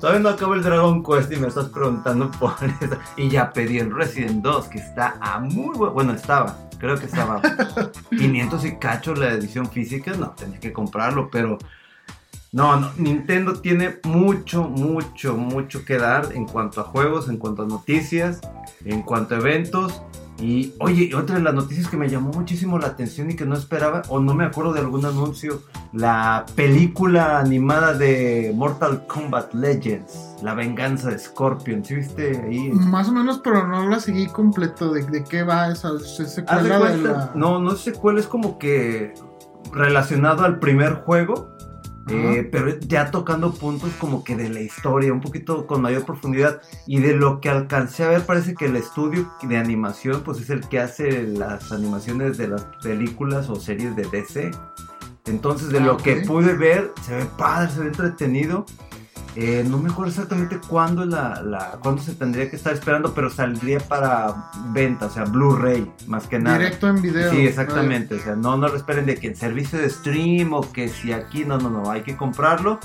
Todavía no acabo el Dragon Quest y me estás preguntando por eso. Y ya pedí el Resident 2, que está a muy buen... Bueno, estaba. Creo que estaba 500 y cacho la edición física. No, tenía que comprarlo, pero... No, no, Nintendo tiene mucho, mucho, mucho que dar en cuanto a juegos, en cuanto a noticias, en cuanto a eventos. Y oye, otra de las noticias que me llamó muchísimo la atención y que no esperaba, o no me acuerdo de algún anuncio, la película animada de Mortal Kombat Legends, La venganza de Scorpion. ¿Sí viste ahí? Más o menos, pero no la seguí completo. ¿De, de qué va esa, esa Haz de secuela de cuenta- la... No, no sé cuál es como que relacionado al primer juego. Eh, pero ya tocando puntos como que de la historia, un poquito con mayor profundidad. Y de lo que alcancé a ver, parece que el estudio de animación, pues es el que hace las animaciones de las películas o series de DC. Entonces, de Ah, lo que ok. pude ver, se ve padre, se ve entretenido. Eh, no me acuerdo exactamente cuándo, la, la- cuándo se tendría que estar esperando, pero saldría para venta, o sea, Blu-ray, más que nada. Directo en video. Sí, exactamente. O sea, no, no lo esperen de que en servicio de stream o que si aquí, no, no, no, hay que comprarlo.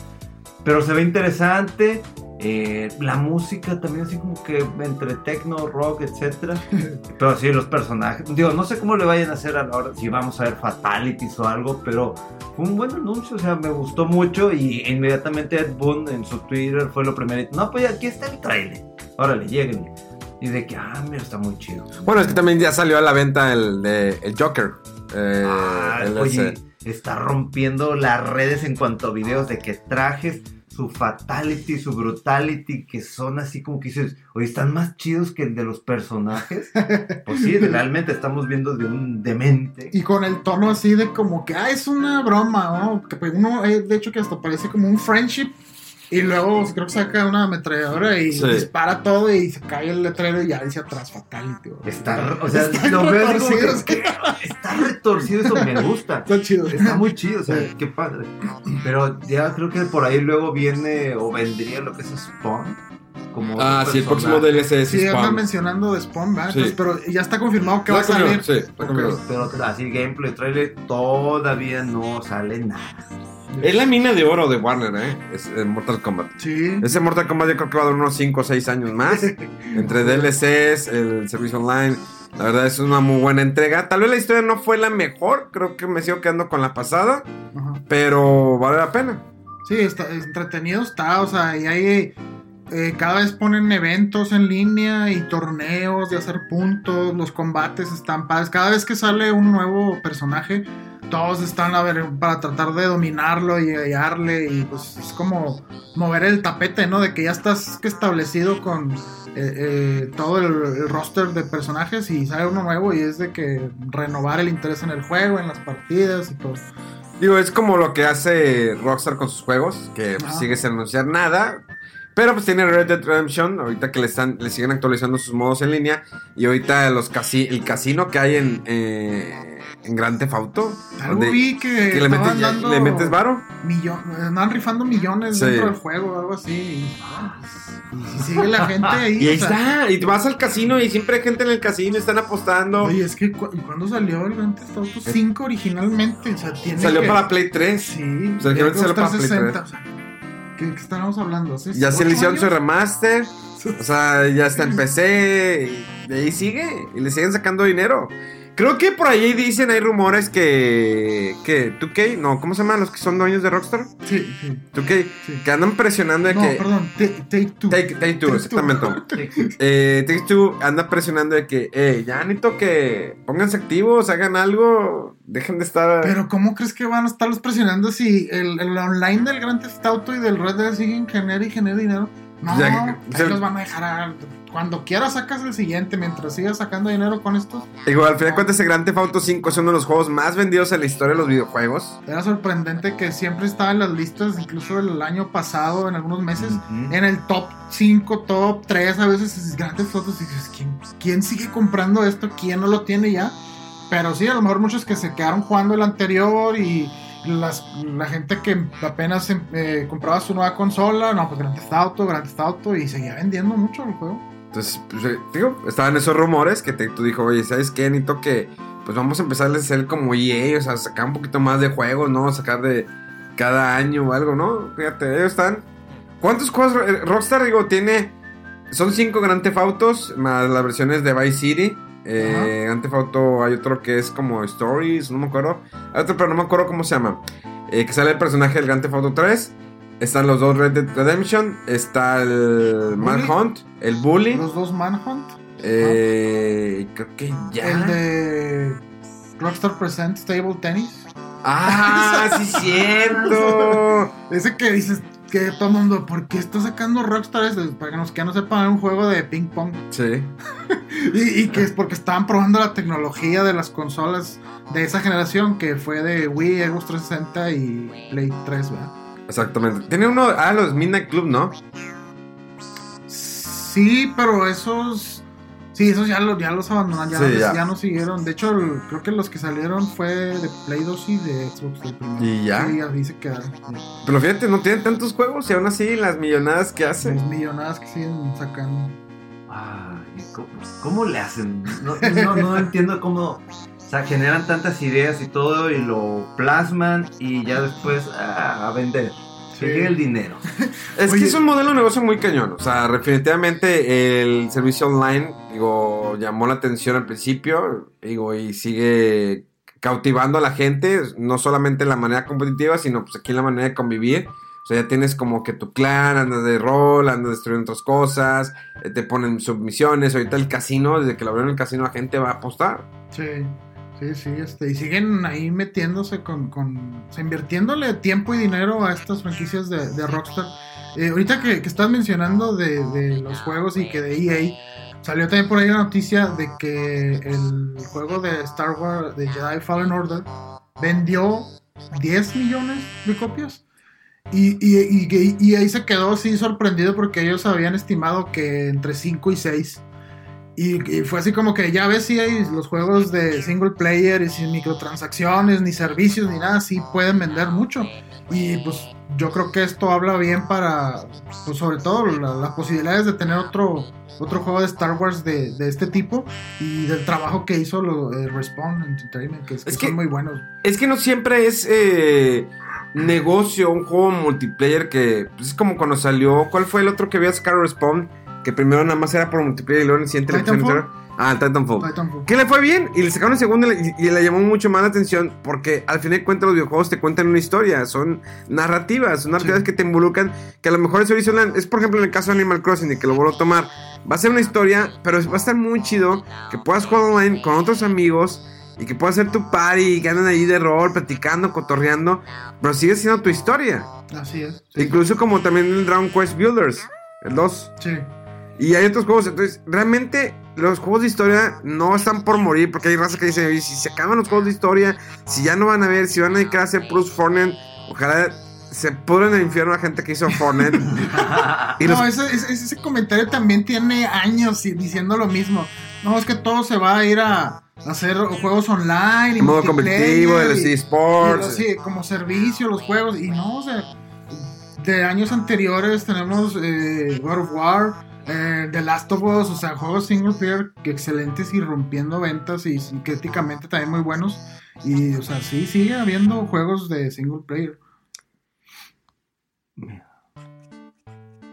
Pero se ve interesante. Eh, la música también así como que entre techno, rock, etcétera. Pero sí, los personajes. Digo, no sé cómo le vayan a hacer a la hora, si vamos a ver fatalities o algo, pero fue un buen anuncio, o sea, me gustó mucho y inmediatamente Ed Boon en su Twitter fue lo primero. No, pues aquí está el trailer. Órale, lléguenle. Y de que, ah, mira, está muy chido. Bueno, es que también ya salió a la venta el, de, el Joker. Eh, Ah, el oye, está rompiendo las redes en cuanto a videos de que trajes su fatality, su brutality, que son así como que dices, oye, están más chidos que el de los personajes. pues sí, realmente estamos viendo de un demente. Y con el tono así de como que, ah, es una broma, ¿no? Que pues uno, eh, de hecho, que hasta parece como un friendship. Y luego creo que saca una ametralladora y Sí. dispara todo y se cae el letrero y ya dice atrás fatality. Está, o sea, Está lo veo así que- está retorcido, eso me gusta. Está chido. Está muy chido, o sea, qué padre. Pero ya creo que por ahí luego viene o vendría lo que es Spawn. Como Ah, sí, el próximo. DLC es Sí, Spawn. mencionando de Spawn, ¿verdad? Sí. Entonces, pero ya está confirmado que va a salir. Sí, está Ok. confirmado. Pero así gameplay, trailer, todavía no sale nada. Es la mina de oro de Warner, ¿eh? Es eh, Mortal Kombat. Sí. Ese Mortal Kombat yo creo que va a durar unos 5 o 6 años más. Entre DLCs, el servicio online. La verdad es una muy buena entrega. Tal vez la historia no fue la mejor. Creo que me sigo quedando con la pasada. Ajá. Pero vale la pena. Sí, está, entretenido está, o sea, y ahí eh, cada vez ponen eventos en línea y torneos de hacer puntos, los combates están padres. Cada vez que sale un nuevo personaje, todos están a ver para tratar de dominarlo y hallarle y pues es como mover el tapete, ¿no? De que ya estás establecido con eh, eh, todo el, el roster de personajes y sale uno nuevo y es de que renovar el interés en el juego, en las partidas y todo. Digo, es como lo que hace Rockstar con sus juegos. Que Ajá. sigue sin anunciar nada. Pero pues tiene Red Dead Redemption. Ahorita que le, están, le siguen actualizando sus modos en línea. Y ahorita los casi, el casino que hay en, eh, en Grand Theft Auto. Algo vi que, que le metes, dando le metes varo. millon- andaban rifando millones Sí. dentro del juego o algo así. Y, pues, y si sigue la gente ahí. Y ahí o sea, está. Y vas al casino y siempre hay gente en el casino. Están apostando. Oye, es que cu- ¿y cuándo salió el Grand Theft Auto 5 originalmente? O sea, tiene Salió que- para Play 3. Sí, O sea, salió para Play 360, o sea, ¿qué, qué estábamos hablando? ¿Hace Ya se le hicieron su remaster. O sea, ya está en PC. Y ahí sigue. Y le siguen sacando dinero. Creo que por ahí dicen, hay rumores que. que 2K, no, ¿cómo se llaman los que son dueños de Rockstar? Sí, sí. 2K, Sí. que andan presionando de No, que. perdón, ta- Take Two. Take, Take Two, Take exactamente. Eh, Take Two anda presionando de que, eh, ya necesito que pónganse activos, hagan algo, dejen de estar. Pero ¿cómo crees que van a estarlos presionando si el, el online del Grand Theft Auto y del Red Dead siguen genera y genera dinero? No, Ya, sea- los van a dejar a- Cuando quieras sacas el siguiente, mientras sigas sacando dinero con estos. Digo, al final de cuentas, ese Grand Theft Auto 5 es uno de los juegos más vendidos en la historia de los videojuegos. Era sorprendente que siempre estaba en las listas, incluso el año pasado, en algunos meses, en el top 5, top 3, a veces es grandes fotos y dices, ¿quién, ¿quién sigue comprando esto? ¿Quién no lo tiene ya? Pero sí, a lo mejor muchos que se quedaron jugando el anterior y las, la gente que apenas eh, compraba su nueva consola, no, pues Grand Theft Auto, Grand Theft Auto y seguía vendiendo mucho el juego. Entonces, pues, eh, digo, estaban esos rumores que te, tú dijo, oye, ¿sabes qué? Necesito que, pues vamos a empezar a hacer como EA, o sea, sacar un poquito más de juegos, ¿no? Sacar de cada año o algo, ¿no? Fíjate, ellos están... ¿Cuántos juegos eh, Rockstar, digo, tiene? Son cinco Grand Theft Autos, más las versiones de Vice City. Eh, Grand Theft Auto hay otro que es como Stories, no me acuerdo. Hay otro, pero no me acuerdo cómo se llama. Eh, que sale el personaje del Grand Theft Auto 3. Están los dos Red Dead Redemption. Está el Manhunt, el Bully. Los dos Manhunt. Eh, creo que ya. El de Rockstar Presents Table Tennis. Ah, sí, cierto. Ese que dices que todo el mundo, ¿por qué está sacando Rockstar? Para que nos que no sepan, un juego de ping pong. Sí. Y, y que es porque estaban probando la tecnología de las consolas de esa generación que fue de Wii, Xbox 360 y Play 3, ¿verdad? Exactamente. Tiene uno. Ah, los Midnight Club, ¿no? Sí, pero esos. Sí, esos ya, los ya los abandonaron, ya, Sí, ya. ya no siguieron. De hecho, el- creo que los que salieron fue de Play 2 y de Xbox el primero. ¿Y ya? Sí, así se quedaron. Sí. Pero fíjate, no tienen tantos juegos y aún así las millonadas que hacen. Las millonadas que siguen sacando. Ay, ¿cómo, cómo le hacen? No, no, no entiendo cómo. O sea, generan tantas ideas y todo y lo plasman y ya después ah, a vender. Que Sí. llegue el dinero. Es Oye. que es un modelo de negocio muy cañón. O sea, definitivamente el servicio online, llamó la atención al principio, digo, y sigue cautivando a la gente, no solamente en la manera competitiva, sino pues aquí en la manera de convivir. O sea, ya tienes como que tu clan, andas de rol, andas destruyendo otras cosas, eh, te ponen submisiones. Ahorita el casino, desde que lo abrieron el casino, la gente va a apostar. Sí, sí, sí. Este, y siguen ahí metiéndose con, con. O sea, invirtiéndole tiempo y dinero a estas franquicias de, Rockstar. Eh, ahorita que, que estás mencionando de, de los juegos y que de EA. Salió también por ahí la noticia de que el juego de Star Wars de Jedi Fallen Order vendió 10 millones de copias. Y, y, y, y ahí se quedó así sorprendido porque ellos habían estimado que entre 5 y 6. Y, y fue así como que ya ves si hay los juegos de single player y sin microtransacciones, ni servicios, ni nada, sí pueden vender mucho. Y pues yo creo que esto habla bien para, pues sobre todo la- las posibilidades de tener otro, otro juego de Star Wars de, de este tipo y del trabajo que hizo lo, eh, Respawn Entertainment, que, es- que Es son muy buenos. Es que no siempre es eh, negocio, un juego multiplayer que pues, es como cuando salió. ¿Cuál fue el otro que había sacado Respawn? Que primero nada más era por multiplayer y luego en el siguiente le. Ah, Titanfall. Titanfall. Que le fue bien y le sacaron el segundo y le, y le llamó mucho más la atención porque al final de cuentas los videojuegos te cuentan una historia, son narrativas, son narrativas Sí. que te involucran, que a lo mejor es original, es por ejemplo en el caso de Animal Crossing y que lo vuelvo a tomar, va a ser una historia, pero va a estar muy chido que puedas jugar online con otros amigos y que puedas hacer tu party y que anden ahí de rol, platicando, cotorreando, pero sigue siendo tu historia. Así es. Sí. Incluso como también el Dragon Quest Builders, el 2. Sí. Y hay otros juegos, entonces realmente los juegos de historia no están por morir, porque hay raza que dice, "Oye, si se acaban los juegos de historia, si ya no van a ver, si van a dedicar a hacer Plus Fortnite, ojalá se pudran en el infierno la gente que hizo Fortnite. y los- No, ese, ese- ese comentario también tiene años diciendo lo mismo. No, es que todo se va a ir a hacer juegos online. Y el modo competitivo de los y- esports. sí, como servicio los juegos. Y no, o sea, de años anteriores tenemos eh, God of War, eh, The Last of Us, o sea, juegos single player excelentes y rompiendo ventas y, y críticamente también muy buenos. Y, o sea, sí, sigue habiendo juegos de single player.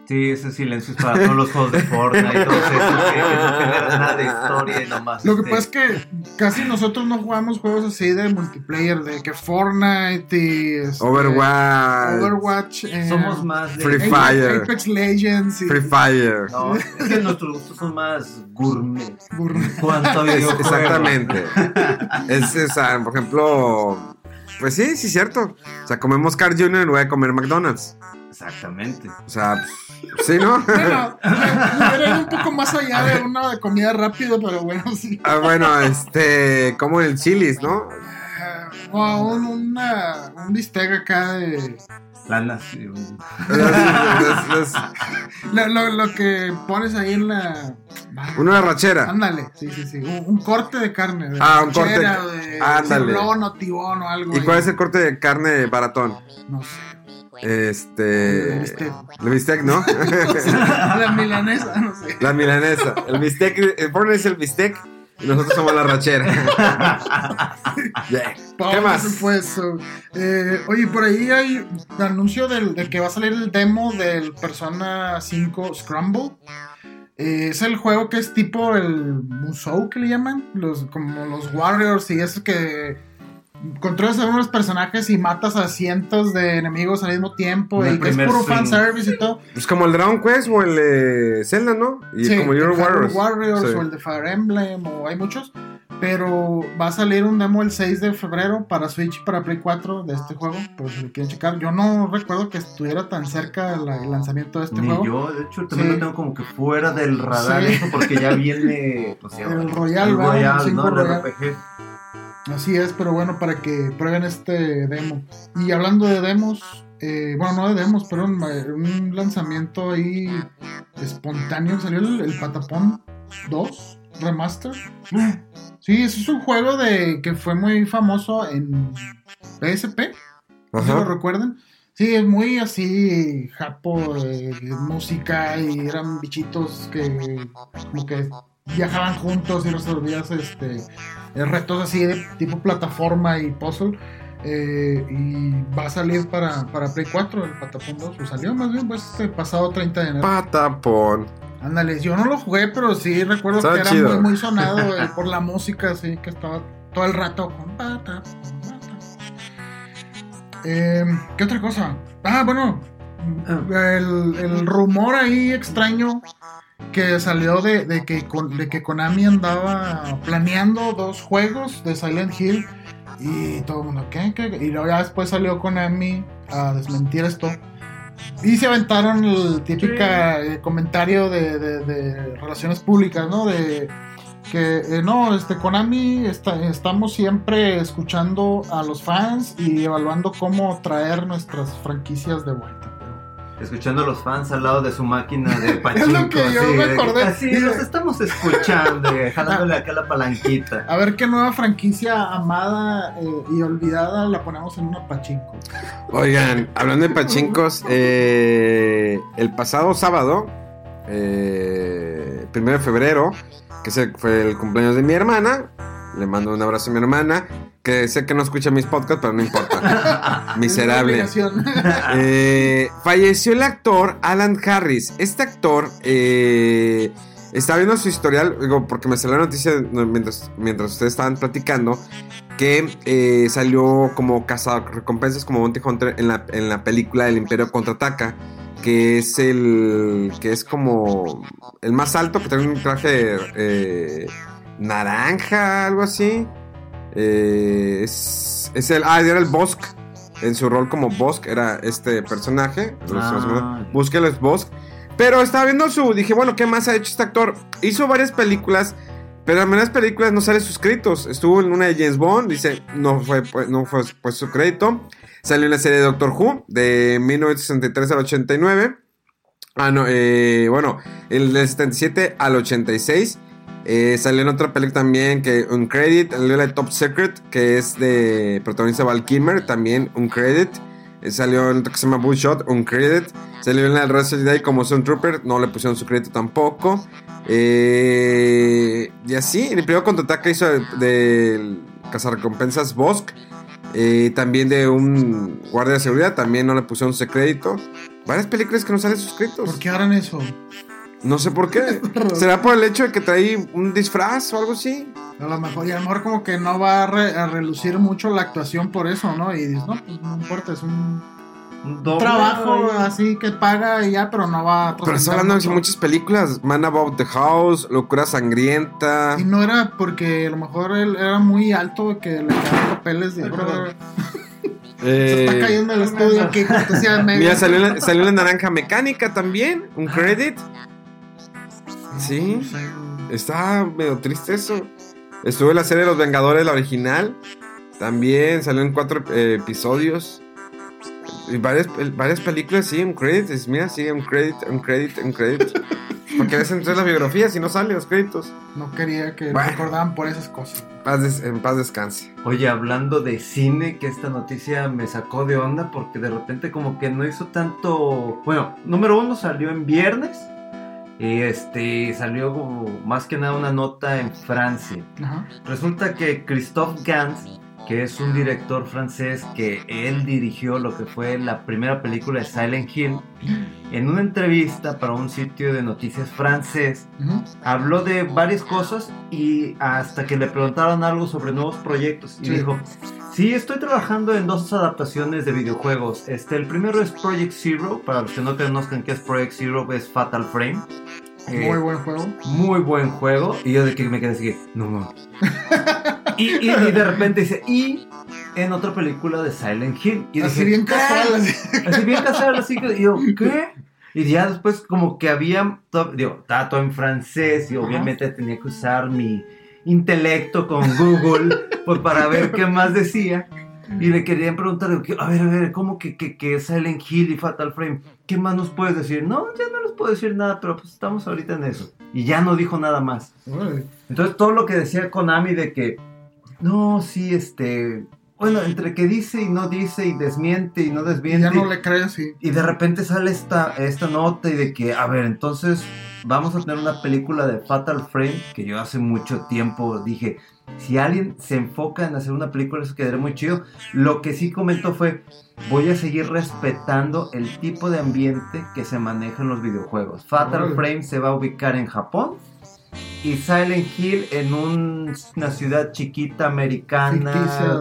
Sí, ese silencio es para todos los juegos de Fortnite y todos esos que, no generan nada de historia y nomás. Lo que este, pasa es que casi nosotros no jugamos juegos así de multiplayer, de que Fortnite y este, Overwatch, Overwatch, eh, Somos más de. Free Apex, Fire. Apex Legends y Free Fire. No, es que nuestros gustos son más gourmet. A Es- exactamente. es, por ejemplo, pues sí, sí, cierto. O sea, comemos Carl Jr. en lugar de comer McDonald's. Exactamente. O sea, sí, ¿no? Bueno, era un poco más allá de una de comida rápida, pero bueno, sí. Ah, bueno, este, como el chilis, ¿no? Eh, o un, una, un bistec acá de... La nación. Los- los- Lo, lo- lo que pones ahí en la... una rachera. Ándale, sí, sí, sí. Un, un corte de carne. De Ah, un corte. De Ándale. o tibón o algo. ¿Y ahí. cuál es el corte de carne baratón? No sé. Este. El bistec. El bistec, ¿no? La milanesa, no sé. La milanesa. El bistec. El porno es el bistec y nosotros somos la rachera. Yeah. ¿Qué más? Eh, oye, por ahí hay anuncio del, de que va a salir el demo del Persona 5 Scramble. Eh, es el juego que es tipo el Musou que le llaman, los, como los Warriors y eso que controlas a unos personajes y matas a cientos de enemigos al mismo tiempo El y que es puro fanservice y todo. Es como el Dragon Quest o el de Zelda, ¿no? Y Sí, como Hero Warriors. Warriors Sí. o el de Fire Emblem o hay muchos. Pero va a salir un demo el 6 de febrero para Switch y para Play 4 de este juego. Por si lo quieren checar. Yo no recuerdo que estuviera tan cerca la- el lanzamiento de este Ni juego. yo, de hecho, también Sí. lo tengo como que fuera del radar Sí. eso, porque ya viene pues, ya, El Royal, el. El Royal, ¿no? El Royal. RPG. Así es, pero bueno, para que prueben este demo. Y hablando de demos, eh, bueno, no de demos, pero un, un lanzamiento ahí espontáneo. Salió el, el Patapón 2 Remaster. Sí, ese es un juego de que fue muy famoso en PSP. ¿No se lo recuerdan? Sí, es muy así, japo, eh, música y eran bichitos que como que viajaban juntos y resolvías este, eh, retos así de tipo plataforma y puzzle. eh, y va a salir para, para Play 4 el Patapón 2. O salió más bien pues este pasado 30 de enero. Patapón. Ándale, yo no lo jugué, pero sí recuerdo Estaba que era chido. muy, muy sonado eh, por la música, así que estaba todo el rato con con. Eh, ¿Qué otra cosa? Ah, bueno, el, el rumor ahí extraño que salió de, de que, de que Konami andaba planeando dos juegos de Silent Hill y todo el mundo, ¿qué? ¿Qué? Y luego ya después salió Konami a desmentir esto. Y se aventaron el típico eh, comentario de, de- de relaciones públicas, ¿no? De que eh, no, este Konami está- estamos siempre escuchando a los fans y evaluando cómo traer nuestras franquicias de vuelta. Escuchando a los fans al lado de su máquina de Es pachinko. lo que yo así, me acordé. Así, los estamos escuchando, jalándole acá la palanquita. A ver qué nueva franquicia amada eh, y olvidada la ponemos en una pachinko. Oigan, hablando de pachincos, eh, el pasado sábado, eh, primero de febrero, que se- fue el cumpleaños de mi hermana, le mando un abrazo a mi hermana, que sé que no escucha mis podcasts, pero no importa. Miserable. Eh, falleció el actor Alan Harris. Este actor eh, estaba viendo su historial, digo, porque me salió la noticia mientras, mientras ustedes estaban platicando, que eh, salió como cazador recompensas como Monty Hunter en la, en la película El Imperio Contraataca, que es el que es como el más alto, que tiene un traje eh, naranja, algo así. Eh, es, es el, ah, era el Bosk. En su rol como Bosk era este personaje. Ah. Búsquelo, es Bosk. Pero estaba viendo su. Dije, bueno, ¿qué más ha hecho este actor? Hizo varias películas. Pero en varias películas no sale sus créditos. Estuvo en una de James Bond. Dice, no fue, pues, no fue pues, su crédito. Salió en la serie de Doctor Who. De 1963 al 89. Ah, no, eh, bueno, el del 77 al 86. Eh, salió en otra película también que un credit, salió la de Top Secret, que es de protagonista Val Kilmer, también un credit. Eh, salió en otra que se llama Bullshot, un credit. Salió en la Resident Day como Sun Trooper, no le pusieron su crédito tampoco. Eh, y así, en el primer contraataque hizo del de cazarrecompensas Bosk. Eh, también de un guardia de seguridad, también no le pusieron su crédito. Varias películas que no salen sus créditos. ¿Por qué harán eso? No sé por qué. ¿Será por el hecho de que trae un disfraz o algo así? A lo mejor, y a lo mejor como que no va a, re- a relucir mucho la actuación por eso, ¿no? Y dices, no, pues no importa, es un Un doble, trabajo ¿no? así que paga y ya, pero no va a Pero está hablando de muchas películas. Man About the House, Locura Sangrienta. Y no era porque a lo mejor él era muy alto que le quedaban papeles de... Se está Eh, cayendo el estudio aquí, cortesía de medio. mira, salió la, salió la Naranja Mecánica también. Un credit. Sí. Está medio triste eso. Estuvo en la serie de Los Vengadores, la original. También salió en cuatro eh, episodios. Y varias, varias películas, sí, un credit. es- Mira, sí, un credit, un credit, un credit. Porque ves entonces las biografías y no salen los créditos. No quería que Bueno. recordaban por esas cosas. Paz des- en paz descanse. Oye, hablando de cine, que esta noticia me sacó de onda porque de repente como que no hizo tanto... Bueno, número uno salió en viernes y este salió más que nada una nota en Francia. Ajá. Resulta que Christophe Gans, que es un director francés que él dirigió lo que fue la primera película de Silent Hill, en una entrevista para un sitio de noticias francés, habló de varias cosas y hasta que le preguntaron algo sobre nuevos proyectos y Sí. dijo, sí, estoy trabajando en dos adaptaciones de videojuegos. Este, el primero es Project Zero, para los que no conozcan qué es Project Zero, es Fatal Frame. Eh, Muy buen juego. muy buen juego. Y yo de que me quedé así, no mames. y, y- y de repente dice, y en otra película de Silent Hill. Y Así dije, bien casual. así. Así bien casual, así que y yo, ¿qué? Y ya después como que había, digo, todo en francés y obviamente tenía que usar mi intelecto con Google pues para ver qué más decía. Y le querían preguntar, digo, "¿Qué? a ver, a ver, ¿cómo que, que, que Silent Hill y Fatal Frame? ¿Qué más nos puedes decir? No, ya no les puedo decir nada, pero pues estamos ahorita en eso. Y ya no dijo nada más. Entonces todo lo que decía Konami de que, no, sí, este, bueno, entre que dice y no dice y desmiente y no Y desmiente. ya no le crees, sí. Y de repente sale esta, esta nota y de que, a ver, entonces vamos a tener una película de Fatal Frame que yo hace mucho tiempo dije, si alguien se enfoca en hacer una película eso quedaría muy chido. Lo que sí comentó fue, voy a seguir respetando el tipo de ambiente que se maneja en los videojuegos. Fatal. Frame se va a ubicar en Japón. Y Silent Hill en un- una ciudad chiquita americana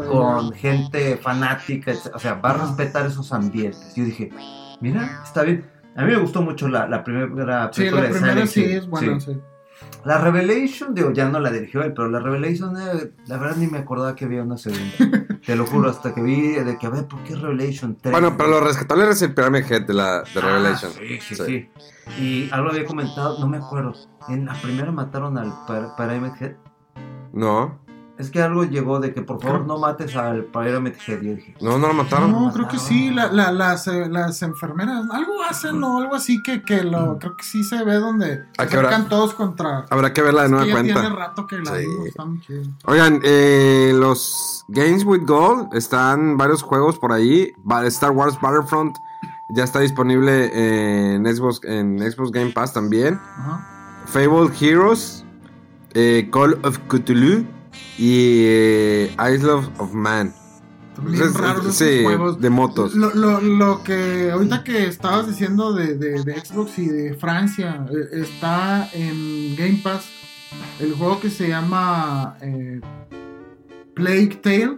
con gente fanática, o sea, va a respetar esos ambientes. Yo dije, mira, está bien. A mí me gustó mucho la, la primera Sí, película la de primera Silent sí Hill. es buena. Sí. sí. La Revelation, digo, ya no la dirigió él, pero la Revelation, eh, la verdad ni me acordaba que había una segunda. Te lo juro, hasta que vi de que, a ver, ¿por qué Revelation 3? Bueno, pero lo rescatable es el Pyramid Head de la de Ah, Revelation. sí, sí, Sí. sí, Y algo había comentado, no me acuerdo. En la primera mataron al Pyra- Pyramid Head. No, Es que algo llegó de que por favor no mates al Pyramid Head. Yo dije, no, no lo mataron. No, creo que sí, la- la- las, eh, las enfermeras, algo hacen o algo así que, que lo, creo que sí se ve donde ¿A se qué hora? acercan todos contra... Habrá que verla de Es nueva que ya cuenta. tiene rato que la Sí. vimos, está muy chido. Oigan, eh, los Games with Gold están varios juegos por ahí. Star Wars Battlefront ya está disponible en Xbox, en Xbox Game Pass también. Ajá. Fable Heroes, eh, Call of Cthulhu y eh, Isle of, Man. Raros sí, juegos. de motos. Lo, lo, lo que ahorita que estabas diciendo de, de- de Xbox y de Francia, eh, está en Game Pass el juego que se llama eh, Plague Tale,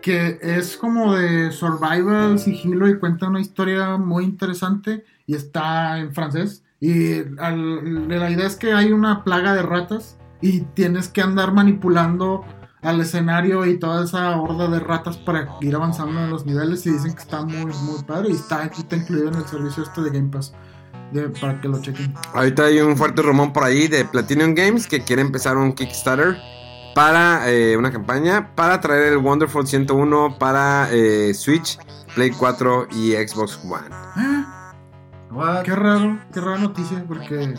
que es como de survival, sigilo y cuenta una historia muy interesante y está en francés. Y al- la idea es que hay una plaga de ratas y tienes que andar manipulando al escenario y toda esa horda de ratas para ir avanzando en los niveles y dicen que está muy muy padre y está, está incluido en el servicio este de Game Pass de- para que lo chequen. Ahorita hay un fuerte rumor por ahí de Platinum Games que quiere empezar un Kickstarter para eh, una campaña para traer el Wonderful 101 para eh, Switch, Play 4 y Xbox One. Ah, "What?". qué raro, qué rara noticia porque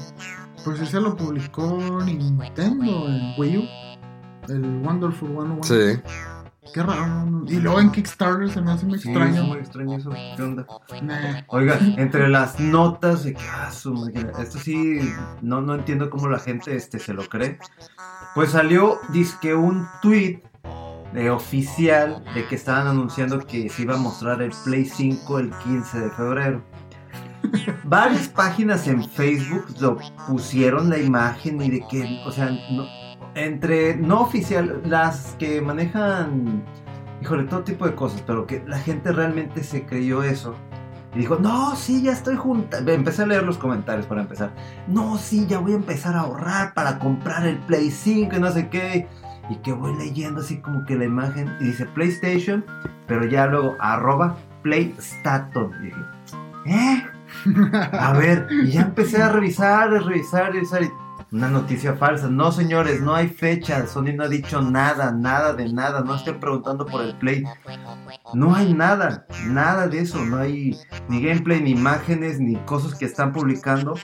pues ese lo publicó Nintendo en Wii U, el Wonderful 101. Sí. Qué raro. Y luego en Kickstarter se me hace muy Sí, extraño. es muy extraño eso. ¿Qué onda? Nah. Oiga, entre las notas de que, ah, su máquina, esto sí, no, no entiendo cómo la gente este, se lo cree. Pues salió, que un tweet de oficial de que estaban anunciando que se iba a mostrar el Play 5 el 15 de febrero. Varias páginas en Facebook lo pusieron la imagen y de que, o sea, entre no oficial, las que manejan, híjole, todo tipo de cosas, pero que la gente realmente se creyó eso. Y dijo, no, sí, ya estoy junta. Empecé a leer los comentarios para empezar. No, sí, ya voy a empezar a ahorrar para comprar el Play 5 y no sé qué. Y que voy leyendo así como que la imagen. Y dice PlayStation, pero ya luego arroba PlayStation. Y dije, ¿eh? A ver, y ya empecé a revisar, a revisar, a revisar. Una noticia falsa. No, señores, no hay fecha. Sony no ha dicho nada, nada de nada. No estén preguntando por el Play. No hay nada, nada de eso. No hay ni gameplay, ni imágenes, ni cosas que están publicando.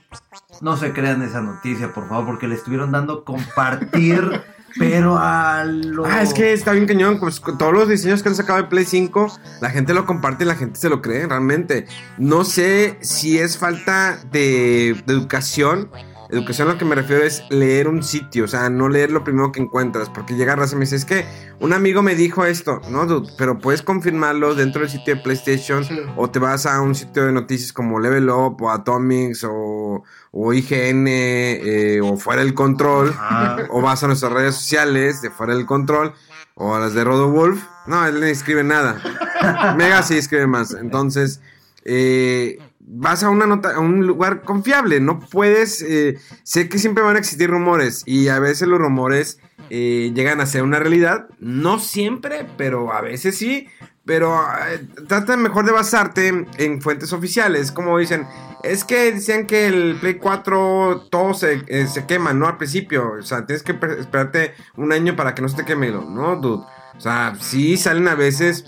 No se crean esa noticia, por favor, porque le estuvieron dando compartir. Pero a lo... Ah, es que está bien cañón. Pues todos los diseños que han sacado de Play 5, la gente lo comparte y la gente se lo cree realmente. No sé si es falta de, de educación. Educación a lo que me refiero es leer un sitio, o sea, no leer lo primero que encuentras, porque llega raza y me dice, es que un amigo me dijo esto, no, dude, pero puedes confirmarlo dentro del sitio de PlayStation Sí. o te vas a un sitio de noticias como Level Up o Atomics o, o IGN eh, o Fuera del Control o vas a nuestras redes sociales de Fuera del Control o a las de Rodo Wolf. No, él no escribe nada. Mega sí escribe más. Entonces, eh, vas a una nota, a un lugar confiable. No puedes. eh, sé que siempre van a existir rumores y a veces los rumores eh, llegan a ser una realidad. No siempre, pero a veces sí. Pero eh, trata mejor de basarte en fuentes oficiales. Como dicen, es que decían que el Play 4 todo se, eh, se quema, ¿no? Al principio. O sea, tienes que esperarte un año para que no se te queme, ¿no, dude? O sea, sí salen a veces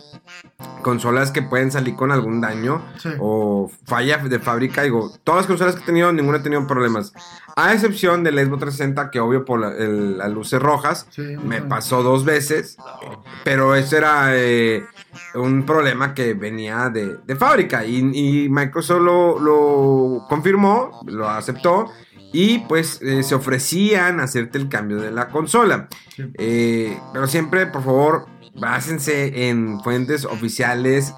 consolas que pueden salir con algún daño Sí. o falla de fábrica. Digo, todas las consolas que he tenido, ninguna ha tenido problemas. A excepción del Xbox 360, que obvio por la- el- las luces rojas, Sí, me pasó dos veces. Pero eso era eh, un problema que venía de, de fábrica. Y, y Microsoft lo, lo confirmó, lo aceptó. Y pues eh, se ofrecían a hacerte el cambio de la consola. Sí. Eh, pero siempre, por favor, básense en fuentes oficiales.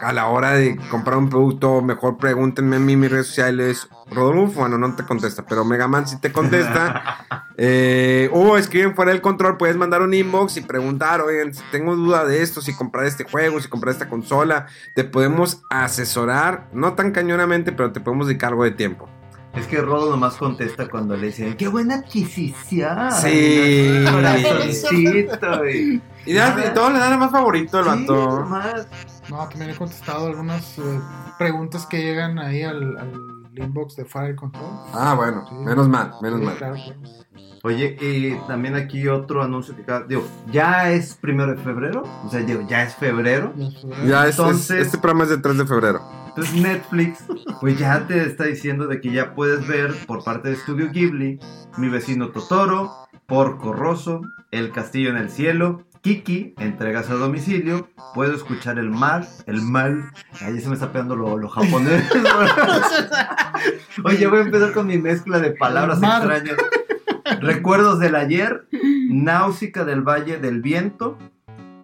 A la hora de comprar un producto, mejor pregúntenme a mí mis redes sociales. Rodolfo, bueno, no te contesta, pero Megaman sí te contesta. Eh, o escriben fuera del control, puedes mandar un inbox y preguntar, oigan, si tengo duda de esto, si comprar este juego, si comprar esta consola, te podemos asesorar, no tan cañonamente, pero te podemos dedicar algo de tiempo. Es que Rodo nomás contesta cuando le dicen, ¡qué buena adquisición! Sí. Corazoncito, y- Y, da- y todo le dan a más favorito el Sí. No, también he contestado algunas eh, preguntas que llegan ahí al, al inbox de Fire Control. Ah, bueno, Sí. menos mal, menos Sí, mal. claro. Oye, y también aquí otro anuncio que acaba- digo, ya es primero de febrero, o sea, digo, ya es febrero. Ya es- es- Entonces- este programa es del 3 de febrero. Entonces Netflix, pues ya te está diciendo de que ya puedes ver por parte de Studio Ghibli, Mi vecino Totoro, Porco Rosso, El castillo en el cielo, Kiki, entregas a domicilio, puedo escuchar el mar, el mal, ahí se me está pegando lo, lo japonés. Oye, voy a empezar con mi mezcla de palabras extrañas. Recuerdos del ayer, Náusica del Valle del Viento.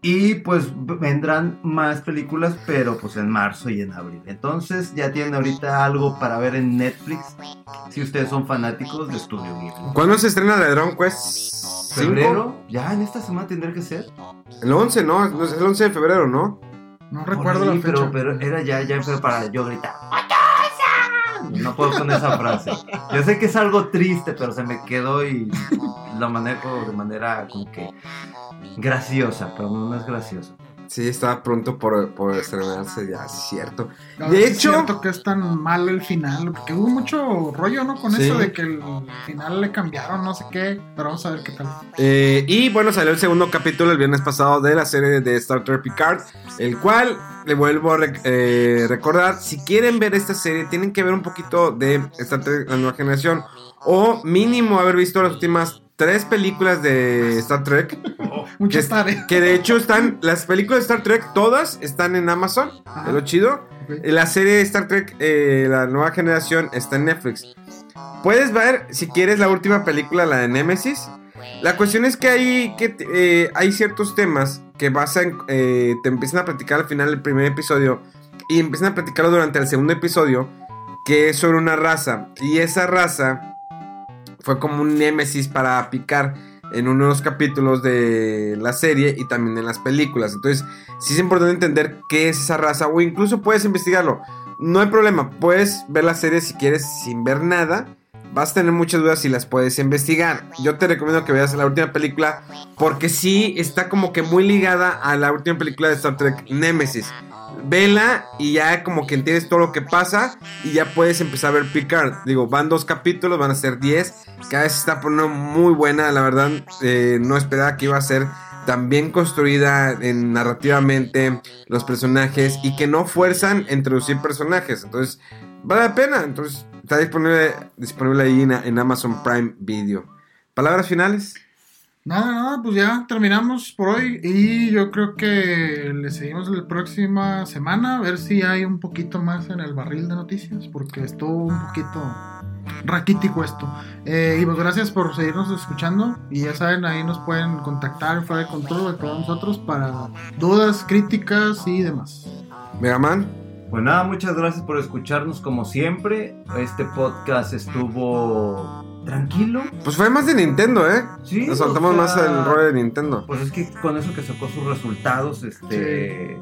Y pues vendrán más películas, pero pues en marzo y en abril. Entonces ya tienen ahorita algo para ver en Netflix. Si ustedes son fanáticos de Studio Ghibli. ¿Cuándo se estrena la de Dragon Quest? ¿Cinco? ¿Febrero? Ya en esta semana tendría que ser. El 11, ¿no? Es el 11 de febrero, ¿no? No Por recuerdo ahí, la fecha. pero, pero era ya, ya fue para yo gritar. No puedo con esa frase. Yo sé que es algo triste, pero se me quedó y lo manejo de manera como que graciosa, pero no, es graciosa. Sí, está pronto por, por estrenarse, ya, es cierto. De es hecho- cierto que es tan mal el final, porque hubo mucho rollo, ¿no? Con Sí. eso de que el final le cambiaron, no sé qué, pero vamos a ver qué tal. Eh, y bueno, salió el segundo capítulo el viernes pasado de la serie de Star Trek Picard, el cual le vuelvo a rec- eh, recordar, si quieren ver esta serie, tienen que ver un poquito de Star Trek, la nueva generación, o mínimo haber visto las últimas tres películas de Star Trek, Mucho que, que de hecho están, las películas de Star Trek todas están en Amazon, Ajá. es lo chido. Ok. La serie de Star Trek, eh, la nueva generación, está en Netflix. Puedes ver, si quieres, la última película, la de Nemesis. La cuestión es que hay, que, eh, hay ciertos temas que basan, eh, te empiezan a platicar al final del primer episodio y empiezan a platicarlo durante el segundo episodio, que es sobre una raza. Y esa raza fue como un Némesis para picar en uno de los capítulos de la serie y también en las películas. Entonces, sí es importante entender qué es esa raza o incluso puedes investigarlo. No hay problema, puedes ver la serie si quieres sin ver nada. Vas a tener muchas dudas y las puedes investigar. Yo te recomiendo que veas la última película porque sí está como que muy ligada a la última película de Star Trek Nemesis. Vela y ya como que entiendes todo lo que pasa y ya puedes empezar a ver Picard. Digo, van dos capítulos, van a ser 10. Cada vez está poniendo muy buena, la verdad. eh, no esperaba que iba a ser tan bien construida en, narrativamente los personajes y que no fuerzan introducir personajes. Entonces, vale la pena. Entonces, está disponible, disponible ahí en, en Amazon Prime Video. ¿Palabras finales? Nada, nada, pues ya terminamos por hoy y yo creo que le seguimos la próxima semana a ver si hay un poquito más en el barril de noticias porque estuvo un poquito raquítico esto. Eh, y pues gracias por seguirnos escuchando y ya saben, ahí nos pueden contactar fuera de control de todos nosotros para dudas, críticas y demás. Megaman. Pues nada, muchas gracias por escucharnos como siempre. Este podcast estuvo tranquilo. Pues fue más de Nintendo, ¿eh? Sí, Nos sea, más el rollo de Nintendo. Pues es que con eso que sacó sus resultados, este, eh,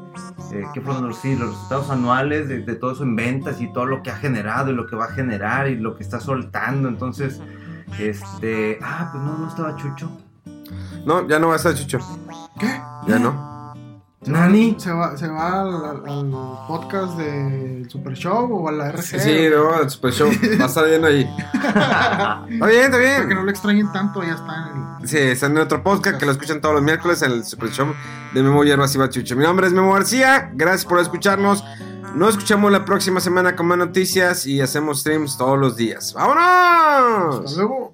¿qué fueron los, sí, los resultados anuales de, de todo eso en ventas y todo lo que ha generado y lo que va a generar y lo que está soltando. Entonces, este, ah, pues no, no estaba Chucho. No, ya no va a estar Chucho. ¿Qué? Ya no. Nani. ¿Se va, se va al, podcast del Super Show o a la RC? Sí, no, el Super Show. Va a estar bien ahí. Está bien, está Para que bien. no lo extrañen tanto, ya está en el... Sí, está en otro podcast que lo escuchan todos los miércoles en el Super Show de Memo Hierbas y Bachucho. Mi nombre es Memo García. Gracias por escucharnos. Nos escuchamos la próxima semana con más noticias y hacemos streams todos los días. ¡Vámonos! Hasta luego.